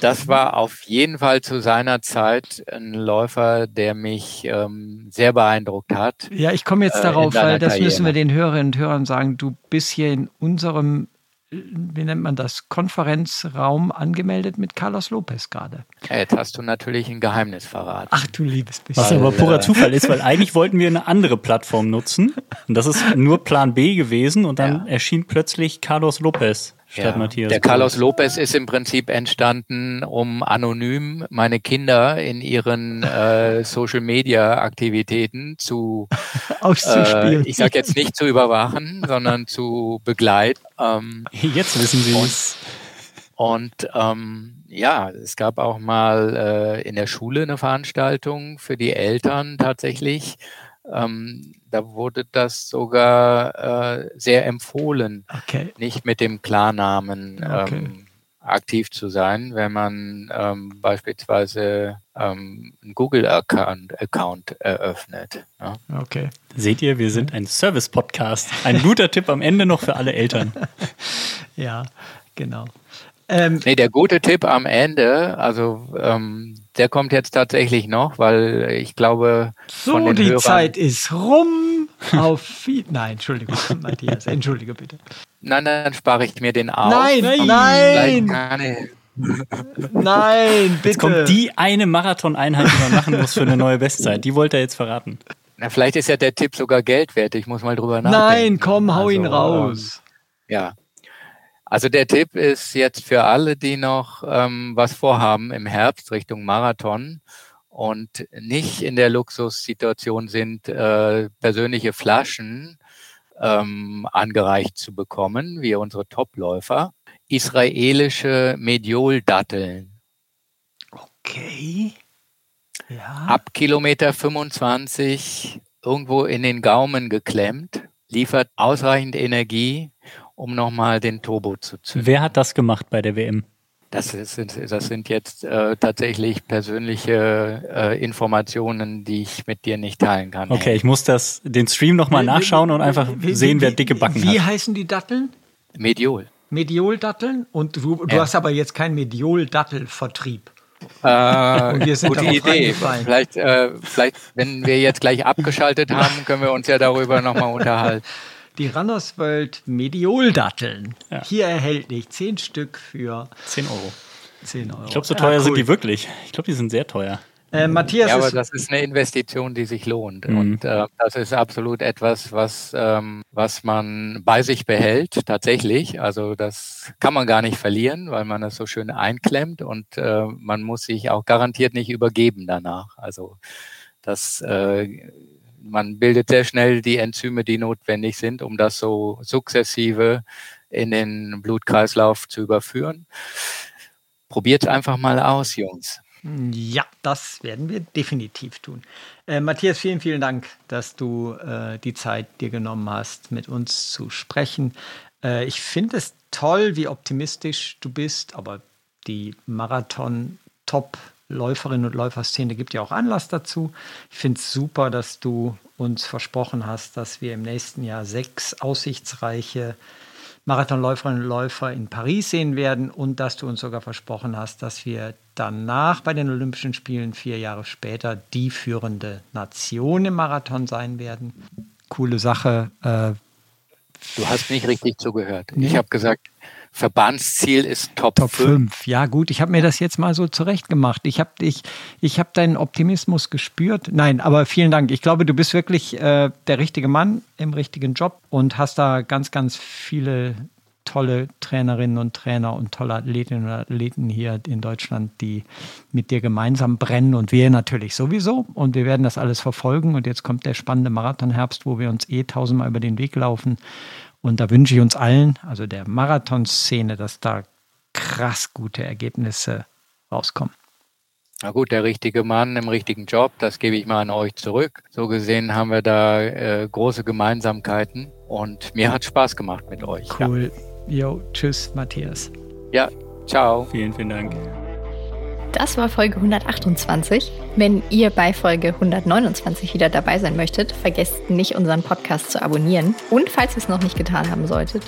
Das war auf jeden Fall zu seiner Zeit ein Läufer, der mich ähm, sehr beeindruckt hat. Ja, ich komme jetzt äh, darauf, weil das Karriere. müssen wir den Hörerinnen und Hörern sagen. Du bist hier in unserem, wie nennt man das, Konferenzraum angemeldet mit Carlos Lopez gerade. Ja, jetzt hast du natürlich ein Geheimnis verraten. Ach du liebes bisschen. Was aber purer Zufall ist, weil eigentlich wollten wir eine andere Plattform nutzen. Und das ist nur Plan B gewesen und dann ja. erschien plötzlich Carlos Lopez. Statt Ja. Matthias. Der. Carlos Lopez ist im Prinzip entstanden, um anonym meine Kinder in ihren äh, Social Media Aktivitäten zu, äh, Auszuspielen. ich sage jetzt nicht zu überwachen, sondern zu begleiten. Ähm, Jetzt wissen Sie es. und ähm, ja, es gab auch mal äh, in der Schule eine Veranstaltung für die Eltern tatsächlich. Ähm, da wurde das sogar äh, sehr empfohlen, okay. nicht mit dem Klarnamen Okay. ähm, aktiv zu sein, wenn man ähm, beispielsweise ähm, einen Google-Account Account eröffnet. Ja. Okay. Seht ihr, wir sind ein Service-Podcast. Ein guter Tipp am Ende noch für alle Eltern. Ja, genau. Ähm, Nee, der gute Tipp am Ende, also ähm, der kommt jetzt tatsächlich noch, weil ich glaube, von so, den die Hörern, Zeit ist rum. Auf viel Nein, Entschuldigung, Matthias, entschuldige bitte. Nein, dann spare ich mir den auf. Nein, nein. keine- Nein, bitte. Jetzt kommt die eine Marathon-Einheit, die man machen muss für eine neue Bestzeit. Die wollte er jetzt verraten. Na, vielleicht ist ja der Tipp sogar Geld wert. Ich muss mal drüber nachdenken. Nein, komm, hau ihn Also, raus. Ähm, ja. Also der Tipp ist jetzt für alle, die noch ähm, was vorhaben im Herbst Richtung Marathon und nicht in der Luxussituation sind, äh, persönliche Flaschen ähm, angereicht zu bekommen, wie unsere Topläufer. Israelische Medioldatteln. Okay. Ja. Ab Kilometer 25 irgendwo in den Gaumen geklemmt, liefert ausreichend Energie, um nochmal den Turbo zu zünden. Wer hat das gemacht bei der WM? Das, ist, das sind jetzt äh, tatsächlich persönliche äh, Informationen, die ich mit dir nicht teilen kann. Okay, ich muss das, den Stream nochmal nachschauen und einfach Wie- sehen, wie- wer dicke Backen Wie hat. heißen die Datteln? Mediol. Medioldatteln? Und du, du Ja. hast aber jetzt keinen Medioldattelvertrieb. Äh, sind gute Idee. Vielleicht, äh, vielleicht, wenn wir jetzt gleich abgeschaltet haben, können wir uns ja darüber nochmal unterhalten. Die Runners World Medioldatteln. Ja. Hier erhältlich 10 Stück für 10 Euro. 10 Euro. Ich glaube, so Ah, teuer cool. sind die wirklich. Ich glaube, die sind sehr teuer. Äh, Matthias Ja, aber ist, das ist eine Investition, die sich lohnt. Mhm. Und äh, das ist absolut etwas, was, ähm, was man bei sich behält, tatsächlich. Also das kann man gar nicht verlieren, weil man das so schön einklemmt und äh, man muss sich auch garantiert nicht übergeben danach. Also das, äh, man bildet sehr schnell die Enzyme, die notwendig sind, um das so sukzessive in den Blutkreislauf zu überführen. Probiert einfach mal aus, Jungs. Ja, das werden wir definitiv tun. Äh, Matthias, vielen, vielen Dank, dass du äh, die Zeit dir genommen hast, mit uns zu sprechen. Äh, ich finde es toll, wie optimistisch du bist, aber die Marathon-Top-Läuferinnen und Läuferszene gibt ja auch Anlass dazu. Ich finde es super, dass du uns versprochen hast, dass wir im nächsten Jahr sechs aussichtsreiche Marathonläuferinnen und Läufer in Paris sehen werden und dass du uns sogar versprochen hast, dass wir danach bei den Olympischen Spielen vier Jahre später die führende Nation im Marathon sein werden. Coole Sache. Äh, Du hast nicht richtig zugehört. Nee. Ich habe gesagt, Verbandsziel ist Top, Top 5. 5. Ja, gut, ich habe mir das jetzt mal so zurechtgemacht. Ich habe ich, ich hab deinen Optimismus gespürt. Nein, aber vielen Dank. Ich glaube, du bist wirklich äh, der richtige Mann im richtigen Job und hast da ganz, ganz viele tolle Trainerinnen und Trainer und tolle Athletinnen und Athleten hier in Deutschland, die mit dir gemeinsam brennen und wir natürlich sowieso. Und wir werden das alles verfolgen. Und jetzt kommt der spannende Marathonherbst, wo wir uns eh tausendmal über den Weg laufen. Und da wünsche ich uns allen, also der Marathonszene, dass da krass gute Ergebnisse rauskommen. Na gut, der richtige Mann im richtigen Job, das gebe ich mal an euch zurück. So gesehen haben wir da äh, große Gemeinsamkeiten und mir hat Spaß gemacht mit euch. Cool. Jo, tschüss, Matthias. Ja, ja ciao. Vielen, vielen Dank. Das war Folge 128. Wenn ihr bei Folge 129 wieder dabei sein möchtet, vergesst nicht, unseren Podcast zu abonnieren. Und falls ihr es noch nicht getan haben solltet,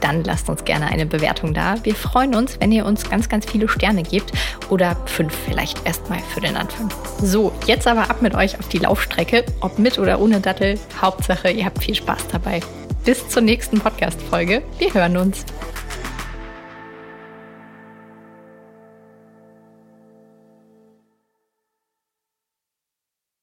dann lasst uns gerne eine Bewertung da. Wir freuen uns, wenn ihr uns ganz, ganz viele Sterne gebt oder fünf vielleicht erstmal für den Anfang. So, jetzt aber ab mit euch auf die Laufstrecke, ob mit oder ohne Dattel. Hauptsache, ihr habt viel Spaß dabei. Bis zur nächsten Podcast-Folge. Wir hören uns.